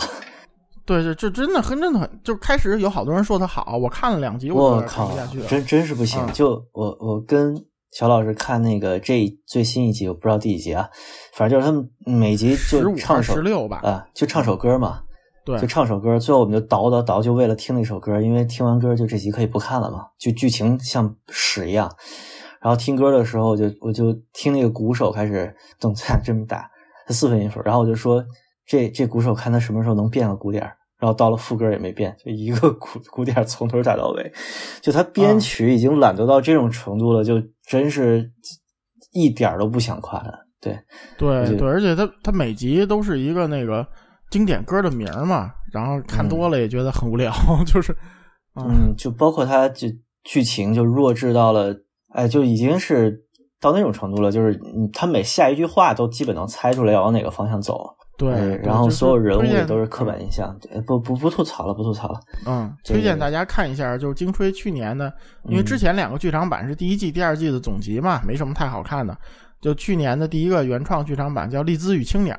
对对，这真的很真的很，就开始有好多人说他好，我看了两集，我靠真真是不行。嗯就我我跟乔老师看那个这最新一集，我不知道第几集啊，反正就是他们每集就唱首十六吧？啊，就唱首歌嘛，对就，唱首歌。最后我们就倒倒倒，就为了听那首歌，因为听完歌就这集可以不看了嘛，就剧情像屎一样。然后听歌的时候，我就我就听那个鼓手开始动作这么大，四分音符，然后我就说这这鼓手看他什么时候能变个鼓点儿。然后到了副歌也没变，就一个鼓鼓点从头打到尾，就他编曲已经懒惰到这种程度了，就真是一点儿都不想夸他。对，对对，而且他他每集都是一个那个经典歌的名嘛，然后看多了也觉得很无聊，(laughs) 就是，嗯嗯，就包括他就剧情就弱智到了，哎，就已经是到那种程度了，就是嗯他每下一句话都基本能猜出来要往哪个方向走。对然后所有人物也都是刻板印象。对不不不吐槽了，不吐槽了。嗯，推荐大家看一下，就是京吹去年的，因为之前两个剧场版是第一季、第二季的总集嘛，没什么太好看的。就去年的第一个原创剧场版叫《丽兹与青鸟》，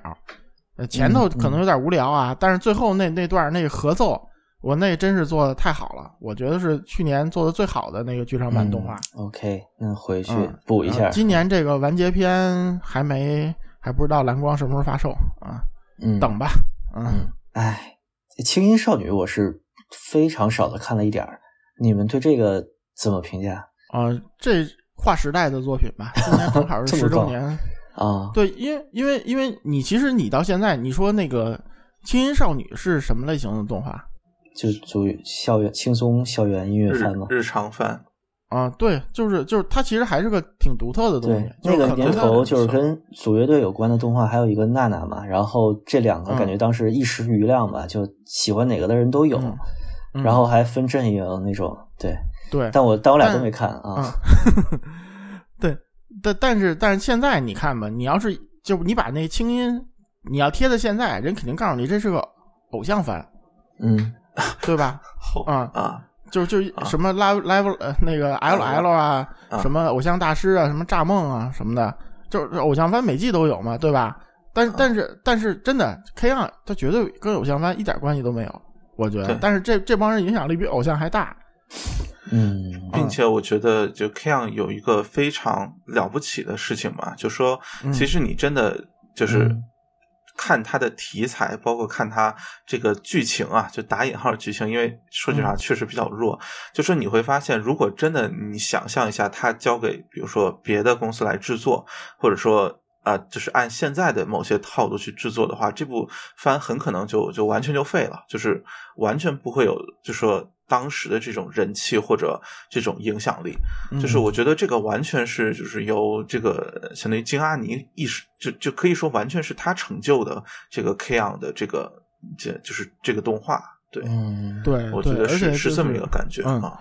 呃，前头可能有点无聊啊，但是最后那那段那个合奏，我那真是做的太好了，我觉得是去年做的最好的那个剧场版动画。嗯 OK，那回去嗯补一下。呃今年这个完结篇还没，还不知道蓝光什么时候发售啊，嗯，等吧。嗯，嗯，哎，轻音少女我是非常少的看了一点儿，你们对这个怎么评价啊，(laughs) 这划时代的作品吧，今年正好是 (laughs) 十周年。啊？对，因为因为因为你其实你到现在你说那个轻音少女是什么类型的动画就属于校园轻松校园音乐日番嘛。日常番，啊？对，就是就是它其实还是个挺独特的东西对，，那个年头就是跟组乐队有关的动画，还有一个娜娜嘛，然后这两个感觉当时一时余亮吧，就喜欢哪个的人都有，嗯嗯然后还分阵营那种，对。对，但我但我俩都没看啊，啊，(laughs) 对，但但是但是现在你看吧，你要是就你把那清音你要贴在现在，人肯定告诉你这是个偶像番，嗯对吧？(laughs) 后啊啊就就什么 level 呃那个 L L 啊，啊。什么偶像大师啊，什么炸梦啊什么的，就是偶像番每季都有嘛，对吧？但但是但是真的 K on 它绝对跟偶像番一点关系都没有，我觉得。但是这这帮人影响力比偶像还大，嗯并且我觉得，就 K on 有一个非常了不起的事情嘛，就说嗯。其实你真的就是嗯看它的题材，包括看它这个剧情啊，就打引号剧情，因为说句实话嗯确实比较弱。就说你会发现，如果真的你想象一下，它交给比如说别的公司来制作，或者说。啊、就是按现在的某些套路去制作的话，这部番很可能就就完全就废了，就是完全不会有，就说当时的这种人气或者这种影响力。嗯就是我觉得这个完全是就是由这个相当于金阿尼意识，就就可以说完全是他成就的这个 K on 的这个这就是这个动画。对，嗯，对我觉，得而且是这么一个感觉嗯啊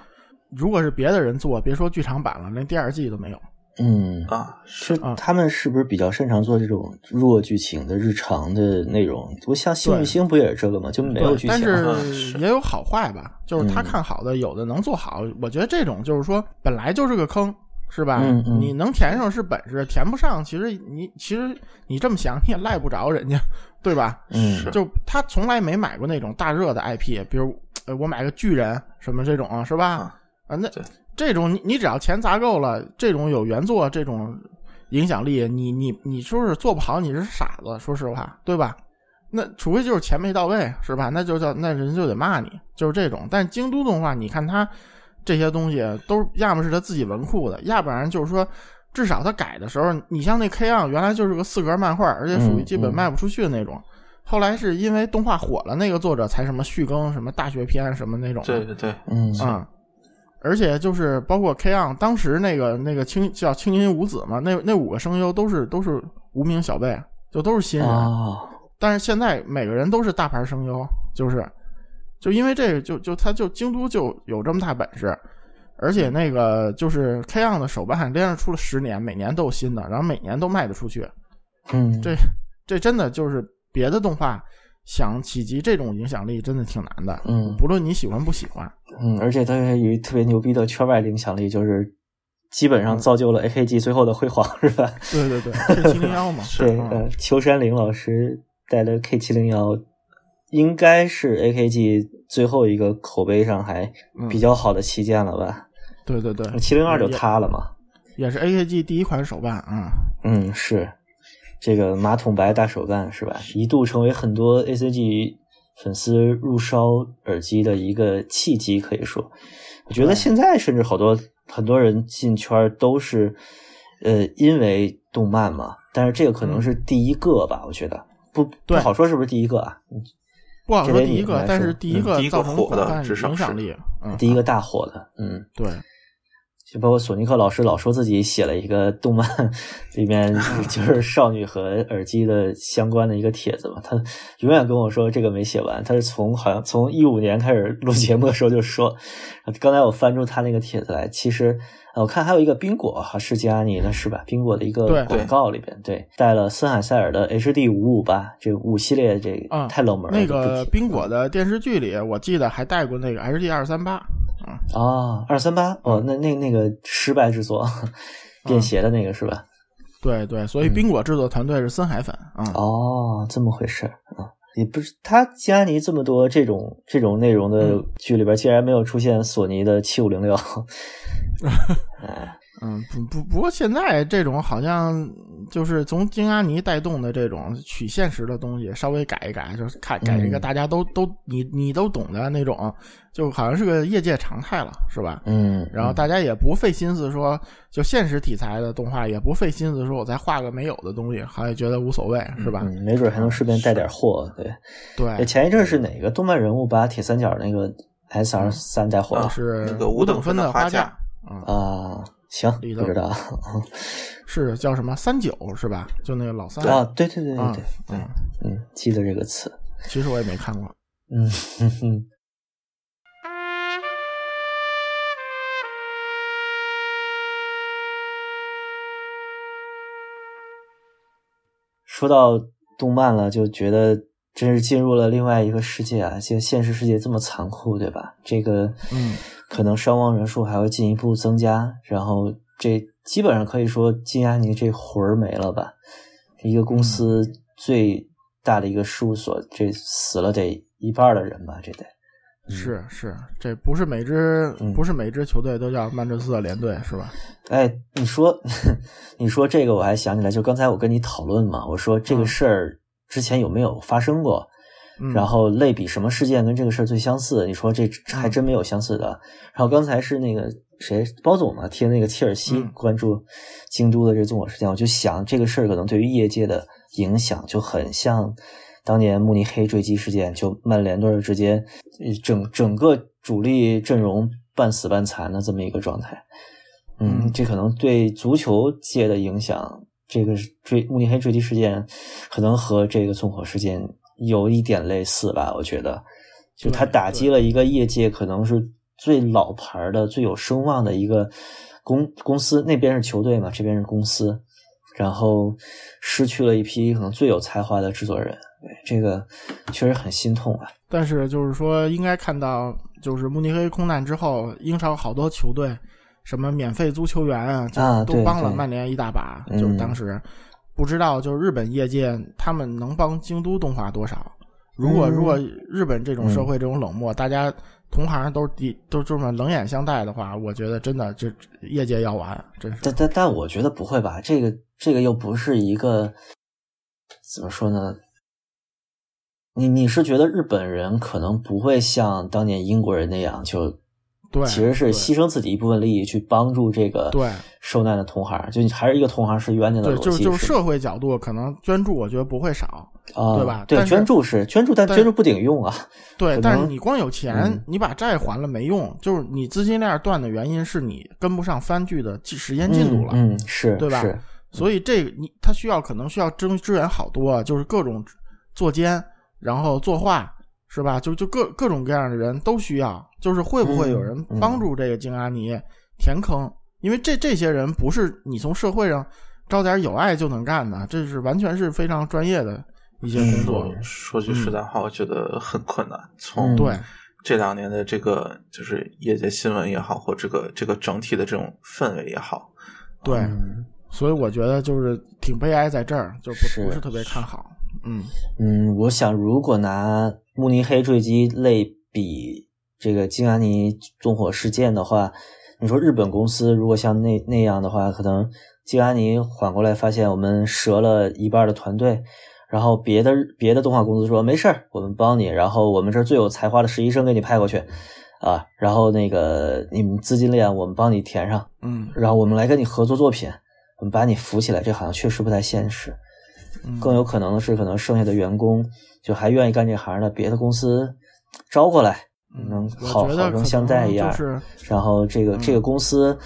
如果是别的人做，别说剧场版了，连第二季都没有。嗯啊是啊他们是不是比较擅长做这种弱剧情的日常的内容？不像幸运对星不也是这个吗？就没有剧情。但 (laughs) 啊是是也有好坏吧，就是他嗯看好的，有的能做好。我觉得这种就是说，本来就是个坑，是吧？嗯嗯你能填上是本事，填不上，其实你其实你这么想，你也赖不着人家，对吧？嗯就他从来没买过那种大热的 IP，比如呃我买个巨人什么这种啊，是吧？啊啊，那对这种你你只要钱砸够了，这种有原作这种影响力，你你你说是做不好，你是傻子，说实话，对吧？那除非就是钱没到位，是吧？那就叫那人就得骂你，就是这种。但京都动画，你看他这些东西都要么是他自己文库的，要不然就是说，至少他改的时候，你像那 K on 原来就是个四格漫画，而且属于基本卖不出去的那种。后来是因为动画火了，那个作者才什么续更什么大学篇什么那种。对对对，嗯啊、而且就是包括 K on 当时那个那个青叫青音五子嘛，那那五个声优都是都是无名小辈，就都是新人。啊，但是现在每个人都是大牌声优，就是就因为这个就就他就京都就有这么大本事，而且那个就是 K on 的手办连着出了十年，每年都有新的，然后每年都卖得出去。嗯，这这真的就是别的动画想企及这种影响力，真的挺难的。嗯不论你喜欢不喜欢。嗯，而且它有一特别牛逼的圈外影响力，就是基本上造就了 AKG 最后的辉煌，是吧？对对对，K 七零幺嘛，对，(laughs) 嗯呃，秋山绫老师带的 K 七零幺，应该是 AKG 最后一个口碑上还嗯比较好的旗舰了吧？对对对，七零二就塌了嘛。也是 AKG 第一款手办啊。嗯，是这个马桶白大手办是吧？一度成为很多 ACG 粉丝入烧耳机的一个契机，可以说。我觉得现在甚至好多很多人进圈都是，呃，因为动漫嘛。但是这个可能是第一个吧，我觉得不不好说是不是第一个啊？不好这说第一个但是第一嗯第一个个造成火的影响力，嗯，第一个大火的，嗯。对，就包括索尼克老师老说自己写了一个动漫，里面 (laughs) 就是少女和耳机的相关的一个帖子嘛。他永远跟我说这个没写完，他是从好像从一五年开始录节目的时候就说。刚才我翻出他那个帖子来，其实呃我看还有一个冰果哈是加尼的是吧？冰果的一个广告里边，对带了森海塞尔的 HD 五五八这五系列这太冷门了。那个冰果的电视剧里，我记得还带过那个 HD 二三八，啊，哦，二三八哦，那那那个失败之作，便携的那个是吧？对对，所以冰果制作团队是森海粉啊。嗯哦，这么回事儿啊！也不是他加尼这么多这种这种内容的嗯剧里边，竟然没有出现索尼的七五零六。(laughs) 哎，嗯，不不不过现在这种好像就是从金阿尼带动的这种取现实的东西，稍微改一改，就是看改一个嗯大家都、都你你都懂的那种，就好像是个业界常态了，是吧？嗯，然后大家也不费心思说，就现实题材的动画也不费心思说我再画个没有的东西，好像也觉得无所谓，是吧？嗯，没准还能顺便带点货。对，哎对，前一阵是哪个动漫人物把铁三角那个 S R 三带火了？是那个五等分的的花价架，啊，啊，行，不知道。是叫什么三九是吧？就那个老三啊，对对对对啊对，嗯，嗯，记得这个词。其实我也没看过。嗯哼哼。(laughs) 说到动漫了，就觉得真是进入了另外一个世界啊！现现实世界这么残酷，对吧？这个，嗯，可能伤亡人数还会进一步增加，然后这基本上可以说金阿尼这魂儿没了吧？一个公司最大的一个事务所，这死了得一半的人吧？这得。是是，这不是每支嗯不是每支球队都叫曼彻斯特联队是吧？哎，你说，(laughs) 你说这个我还想起来，就刚才我跟你讨论嘛，我说这个嗯事儿之前有没有发生过？嗯，然后类比什么事件跟这个事儿最相似？你说这还真没有相似的。然后刚才是那个谁包总嘛，贴那个切尔西嗯关注京都的这纵火事件，我就想这个事儿可能对于业界的影响就很像当年慕尼黑坠机事件，就曼联队直接呃整整个主力阵容半死半残的这么一个状态。嗯，嗯这可能对足球界的影响，这个坠慕尼黑坠机事件，可能和这个纵火事件有一点类似吧？我觉得，就他打击了一个业界可能是最老牌的、最有声望的一个公公司，那边是球队嘛，这边是公司，然后失去了一批可能最有才华的制作人，这个确实很心痛啊。但是就是说，应该看到，就是慕尼黑空难之后，英超好多球队，什么免费租球员啊，都帮了曼联一大把。嗯就是当时不知道，就是日本业界他们能帮京都动画多少？如果、嗯如果日本这种社会这种冷漠，大家同行都敌都这么冷眼相待的话，我觉得真的这业界要完，真是。但但但我觉得不会吧？这个这个又不是一个怎么说呢？你你是觉得日本人可能不会像当年英国人那样，就对，其实是牺牲自己一部分利益去帮助这个对受难的同行，就你还是一个同行是冤家的对，逻辑，就就是是吗社会角度，可能捐助我觉得不会少，啊，对吧对，但捐助是捐助，但但捐助不顶用啊。(laughs) 对，但是你光有钱，嗯你把债还了没用，就是你资金链断的原因是你跟不上番剧的进时间进度了，嗯，嗯是，对吧是，所以这个你他需要可能需要支支援好多，啊，就是各种作监，然后作画，是吧？就就各各种各样的人都需要，就是会不会有人帮助这个京阿尼填坑？因为这这些人不是你从社会上招点有爱就能干的，这是完全是非常专业的一些工作。说说句实在话，我觉得很困难。从嗯对这两年的这个就是业界新闻也好，或这个这个整体的这种氛围也好，对，嗯所以我觉得就是挺悲哀在这儿，就不是不是特别看好。嗯，嗯，我想如果拿慕尼黑坠机类比这个金安尼纵火事件的话，你说日本公司如果像那那样的话，可能金安尼缓过来发现我们折了一半的团队，然后别的别的动画公司说没事儿，我们帮你，然后我们这儿最有才华的实习生给你派过去，啊，然后那个你们资金链我们帮你填上，嗯然后我们来跟你合作作品，我们把你扶起来，这好像确实不太现实。嗯，更有可能的是，可能剩下的员工就还愿意干这行的，别的公司招过来，嗯能好好生觉得可能相待一样。就是然后这个、嗯这个公司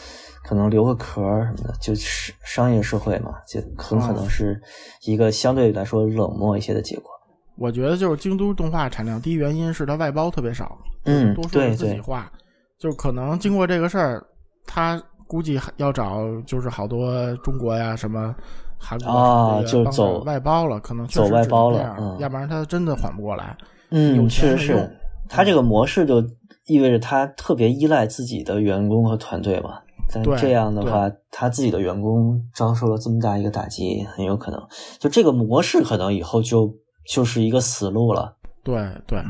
可能留个壳儿什么的，就是商业社会嘛，就很可能哦是一个相对来说冷漠一些的结果。我觉得就是京都动画产量低，原因是它外包特别少，嗯多数对是自己对画，就可能经过这个事儿，他估计要找就是好多中国呀什么韩国啊就走外包了，可能走外包了嗯要不然他真的缓不过来。嗯，确实是，他这个模式就意味着他特别依赖自己的员工和团队嘛。但这样的话，他自己的员工遭受了这么大一个打击，很有可能就这个模式可能以后就就是一个死路了。对对，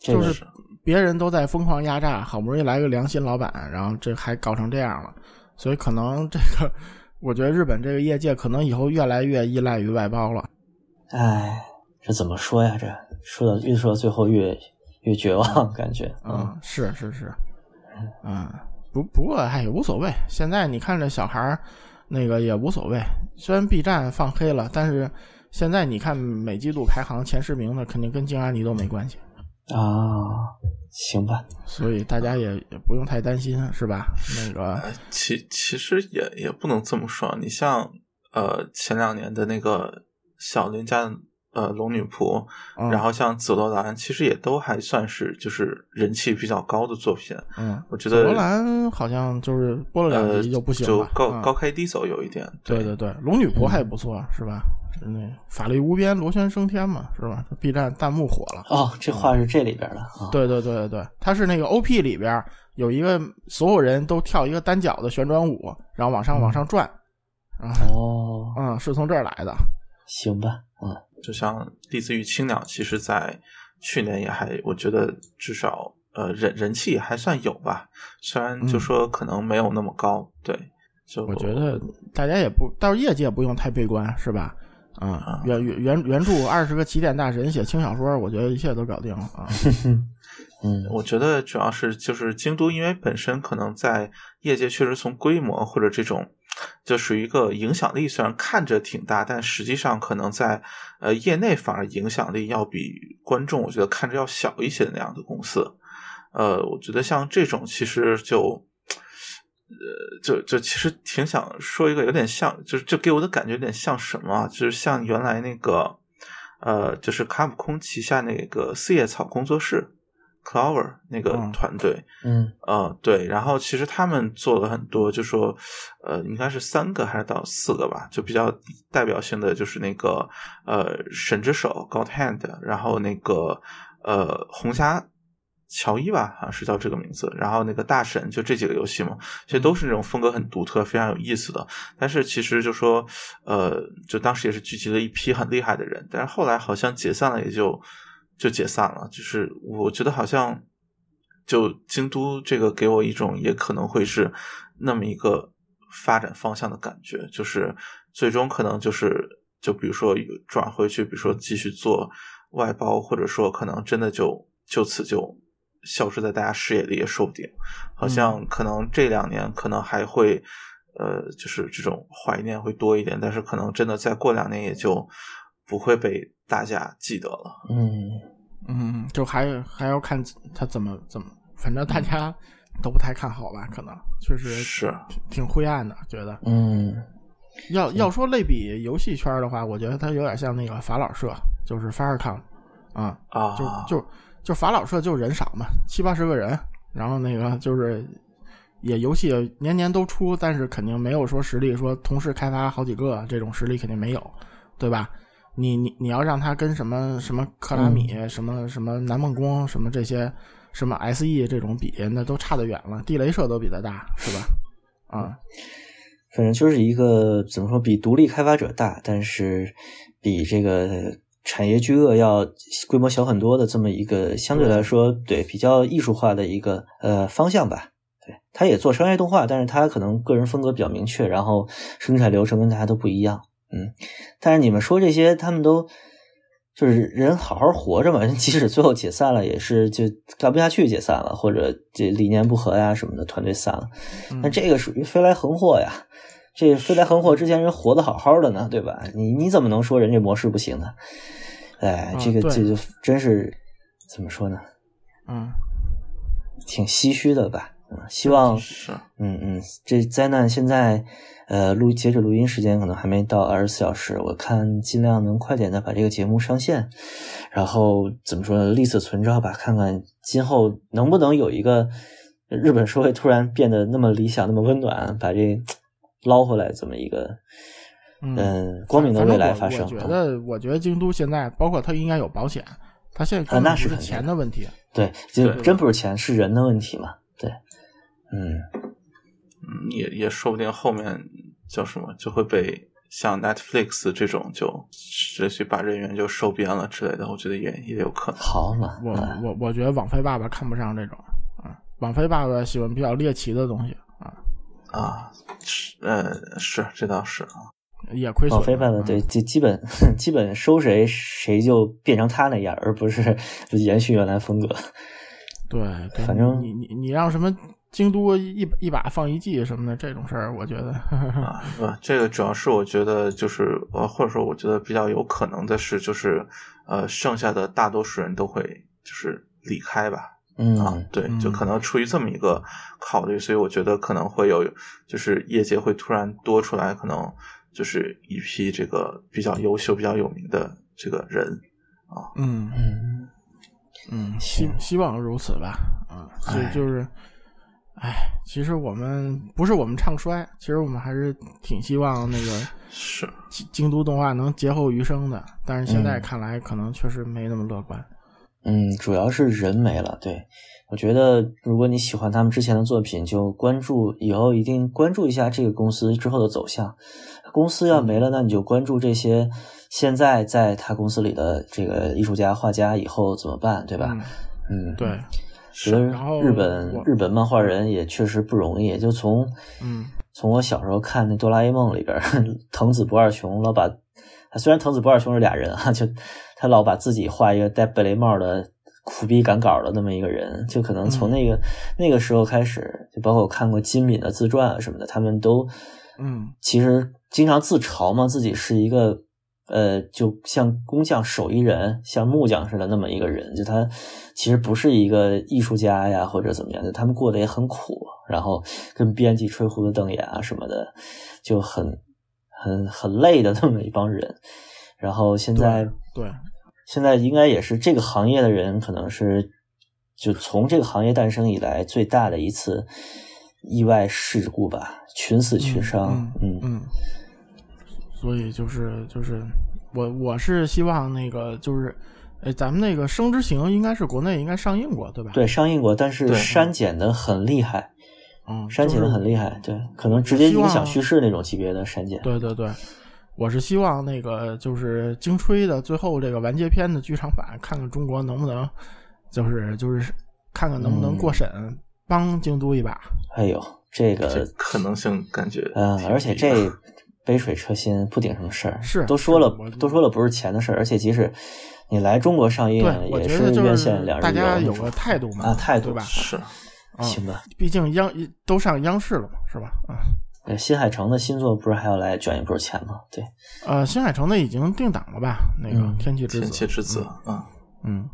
这个就是别人都在疯狂压榨，好不容易来个良心老板，然后这还搞成这样了，所以可能这个，我觉得日本这个业界可能以后越来越依赖于外包了。唉，这怎么说呀？这说到越说到最后越越绝望，感觉。嗯，是是是，嗯，不不过哎也无所谓。现在你看这小孩儿，那个也无所谓。虽然 B 站放黑了，但是现在你看每季度排行前十名的，肯定跟静安尼都没关系，啊，行吧。所以大家也也不用太担心，是吧？那个，其其实也也不能这么说。你像呃前两年的那个小林家呃龙女仆，嗯、然后像紫罗兰，其实也都还算是就是人气比较高的作品。嗯，我觉得罗兰好像就是播了两呃集就不行就了，嗯高高开低走有一点。对对对，龙女仆还不错，是吧？那法律无边，螺旋升天嘛，是吧？B 站弹幕火了。哦，这话是这里边的啊。对对对对对，它是那个 OP 里边有一个所有人都跳一个单脚的旋转舞，然后往上往上转，啊，哦，嗯，是从这儿来的。行吧，嗯就像栗子与青鸟，其实在去年也还，我觉得至少呃人人气还算有吧，虽然就说可能没有那么高，对，就嗯我觉得大家也不，到时候业界不用太悲观，是吧？啊、原原原原著二十个起点大神写轻小说，我觉得一切都搞定了啊。(laughs) 嗯我觉得主要是就是京都，因为本身可能在业界确实从规模或者这种，就属于一个影响力，虽然看着挺大，但实际上可能在呃业内反而影响力要比观众我觉得看着要小一些的那样的公司。呃，我觉得像这种其实就。呃，就就其实挺想说一个有点像，就是就给我的感觉有点像什么，就是像原来那个呃，就是卡普空旗下那个四叶草工作室 Clover 那个团队，嗯呃对，然后其实他们做了很多，就说呃应该是三个还是到四个吧，就比较代表性的就是那个呃神之手 God Hand，然后那个呃红霞。乔伊吧，好像是叫这个名字。然后那个大神，就这几个游戏嘛，其实都是那种风格很独特、非常有意思的。但是其实就说，呃，就当时也是聚集了一批很厉害的人，但是后来好像解散了，也就就解散了。就是我觉得好像，就京都这个给我一种也可能会是那么一个发展方向的感觉，就是最终可能就是就比如说转回去，比如说继续做外包，或者说可能真的就就此就。消失在大家视野里也说不定，好像可能这两年可能还会，呃，就是这种怀念会多一点，但是可能真的再过两年也就不会被大家记得了。嗯嗯，就还还要看他怎么怎么，反正大家都不太看好吧？可能确实是挺灰暗的，觉得。嗯，要要说类比游戏圈的话，我觉得它有点像那个法老社，就是 Firecon 啊啊，就就。就法老社就人少嘛，七八十个人，然后那个就是也游戏年年都出，但是肯定没有说实力说同时开发好几个这种实力肯定没有，对吧？你你你要让他跟什么什么克拉米、什么什么南梦宫、什么这些什么 SE 这种比，那都差得远了。地雷社都比他大，是吧？啊，反正就是一个怎么说，比独立开发者大，但是比这个。产业巨鳄要规模小很多的这么一个相对来说对比较艺术化的一个呃方向吧，对，他也做商业动画，但是他可能个人风格比较明确，然后生产流程跟大家都不一样，嗯，但是你们说这些，他们都就是人好好活着嘛，(laughs) 即使最后解散了，也是就干不下去解散了，或者这理念不合呀什么的，团队散了，那这个属于飞来横祸呀，这飞来横祸之前人活得好好的呢，对吧？你你怎么能说人家模式不行呢？哎，这个这就真是怎么说呢？嗯，挺唏嘘的吧？嗯，希望是，嗯嗯，这灾难现在呃录截止录音时间可能还没到二十四小时，我看尽量能快点的把这个节目上线，然后怎么说呢？立此存照吧，看看今后能不能有一个日本社会突然变得那么理想、那么温暖，把这捞回来这么一个。嗯，光明的未来发生。我觉得，我觉得京都现在，包括它应该有保险，它现在啊，那是钱的问题。对，就真不是钱，是人的问题嘛？对，嗯嗯，也也说不定后面叫什么就会被像 Netflix 这种就直接把人员就收编了之类的，我觉得也也有可能。好嘛，我我我觉得网飞爸爸看不上这种啊，网飞爸爸喜欢比较猎奇的东西啊啊，是呃是这倒是啊。也亏损。网飞办的对，基基本 (laughs) 基本收谁谁就变成他那样，而不是延续原来风格。(laughs) 对，反正你你你让什么京都一一把放一季什么的这种事儿，我觉得啊，不，这个主要是我觉得就是呃，或者说我觉得比较有可能的是，就是呃，剩下的大多数人都会就是离开吧。嗯啊，对，就可能出于这么一个考虑，所以我觉得可能会有，就是业界会突然多出来可能。就是一批这个比较优秀、比较有名的这个人啊，嗯。嗯。嗯，希希望如此吧，啊，所以就是，哎，其实我们不是我们唱衰，其实我们还是挺希望那个 (laughs) 是。京京都动画能劫后余生的，但是现在看来可能确实没那么乐观。嗯，主要是人没了，对我觉得，如果你喜欢他们之前的作品，就关注以后一定关注一下这个公司之后的走向。公司要没了，那你就关注这些现在在他公司里的这个艺术家、画家以后怎么办，对吧？嗯，对。觉得日本日本漫画人也确实不容易。就从嗯，从我小时候看那《哆啦 A 梦》里边，(laughs) 藤子不二雄老把，虽然藤子不二雄是俩人啊，就他老把自己画一个戴贝雷帽的苦逼赶稿的那么一个人，就可能从那个那个时候开始，就包括我看过金敏的自传啊什么的，他们都嗯，其实。经常自嘲嘛，自己是一个呃，就像工匠手艺人，像木匠似的那么一个人，就他其实不是一个艺术家呀，或者怎么样，就他们过得也很苦，然后跟编辑吹胡子瞪眼啊什么的，就很很很累的那么一帮人。然后现在对，现在应该也是这个行业的人，可能是就从这个行业诞生以来最大的一次意外事故吧，群死群伤，嗯嗯。所以就是就是我我是希望那个就是，哎，咱们那个《生之行》应该是国内应该上映过，对吧？对，上映过，但是删减的很厉害，嗯，删减的很厉害，对，可能直接影响叙事那种级别的删减。对对对，我是希望那个就是京吹的最后这个完结篇的剧场版，看看中国能不能，就是就是看看能不能过审，帮京都一把。哎呦，这个可能性感觉，嗯，而且这。杯水车薪不顶什么事儿，是都说了，都说了不是钱的事儿，而且即使你来中国上映，也是院线两大家有个态度嘛，啊，态度吧，是，行吧，毕竟央都上央视了嘛，是吧？啊，对，新海诚的新作不是还要来卷一波钱吗？对，呃，新海诚的已经定档了吧？那个《天气之子》，天气之子，啊，嗯，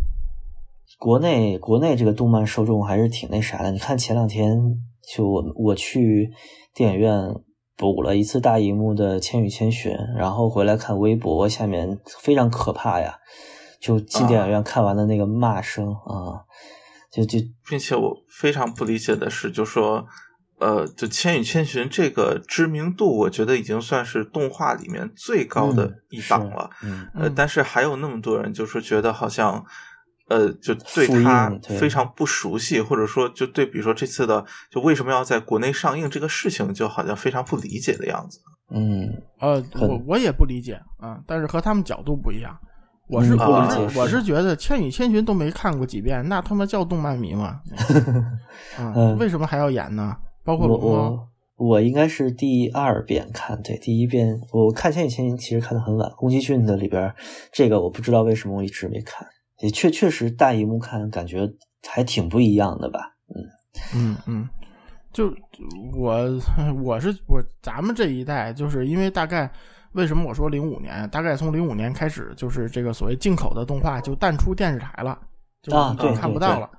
国内国内这个动漫受众还是挺那啥的。你看前两天就我我去电影院。补了一次大荧幕的《千与千寻》，然后回来看微博，下面非常可怕呀！就进电影院看完的那个骂声啊，就就，并且我非常不理解的是，就说，呃，就《千与千寻》这个知名度，我觉得已经算是动画里面最高的一档了，呃，但是还有那么多人就是觉得好像。呃，就对他非常不熟悉，或者说，就对，比如说这次的，就为什么要在国内上映这个事情，就好像非常不理解的样子。嗯，呃，我我也不理解啊，但是和他们角度不一样。我是不理解，我是觉得《千与千寻》都没看过几遍，那他妈叫动漫迷吗？啊，(laughs) 为什么还要演呢？包括我，我我应该是第二遍看，对，第一遍我看《千与千寻》其实看的很晚，宫崎骏的里边这个我不知道为什么我一直没看。也确确实大荧幕看感觉还挺不一样的吧，嗯嗯嗯，就我我是我咱们这一代就是因为大概为什么我说零五年，大概从零五年开始就是这个所谓进口的动画就淡出电视台了，就看不到了啊，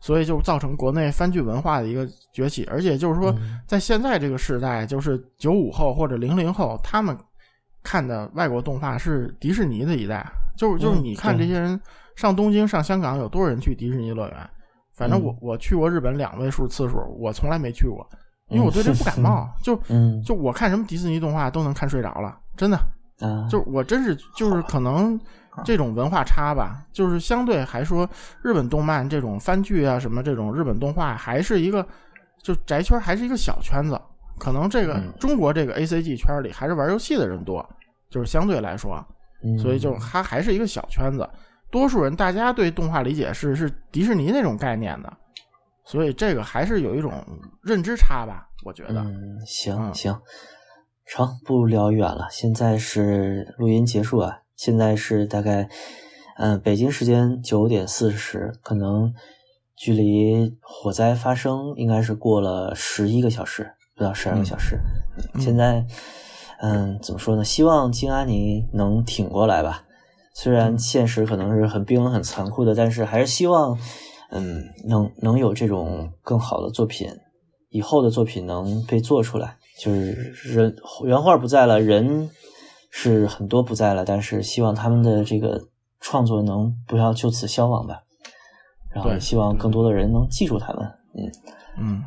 所以就造成国内番剧文化的一个崛起，而且就是说在现在这个时代，就是九五后或者零零后他们看的外国动画是迪士尼的一代。就是就是，你看这些人上东京、上香港，有多少人去迪士尼乐园？反正我我去过日本两位数次数，我从来没去过，因为我对这不感冒。(laughs) 就就我看什么迪士尼动画都能看睡着了，真的。就我真是就是可能这种文化差吧，就是相对还说日本动漫这种番剧啊什么这种日本动画还是一个就宅圈还是一个小圈子，可能这个中国这个 A C G 圈里还是玩游戏的人多，就是相对来说。所以就它还是一个小圈子，多数人大家对动画理解是是迪士尼那种概念的，所以这个还是有一种认知差吧，我觉得。嗯，行行，成，不聊远了。现在是录音结束啊，现在是大概嗯北京时间九点四十，可能距离火灾发生应该是过了十一个小时，不到十二个小时。现在。嗯，怎么说呢？希望金安妮能挺过来吧。虽然现实可能是很冰冷、很残酷的，但是还是希望，嗯，能能有这种更好的作品，以后的作品能被做出来。就是人原画不在了，人是很多不在了，但是希望他们的这个创作能不要就此消亡吧。然后希望更多的人能记住他们。嗯嗯。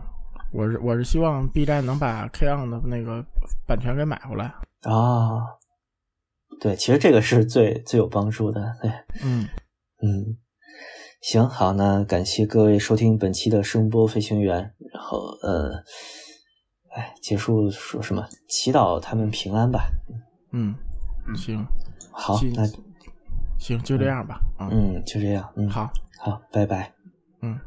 我是我是希望 B 站能把 K on 的那个版权给买回来啊！对，其实这个是最最有帮助的。对，嗯嗯，行好，那感谢各位收听本期的声波飞行员。然后呃，哎，结束说什么？祈祷他们平安吧。嗯，行，好，那行就这样吧。嗯，就这样。嗯，好，好，拜拜。嗯。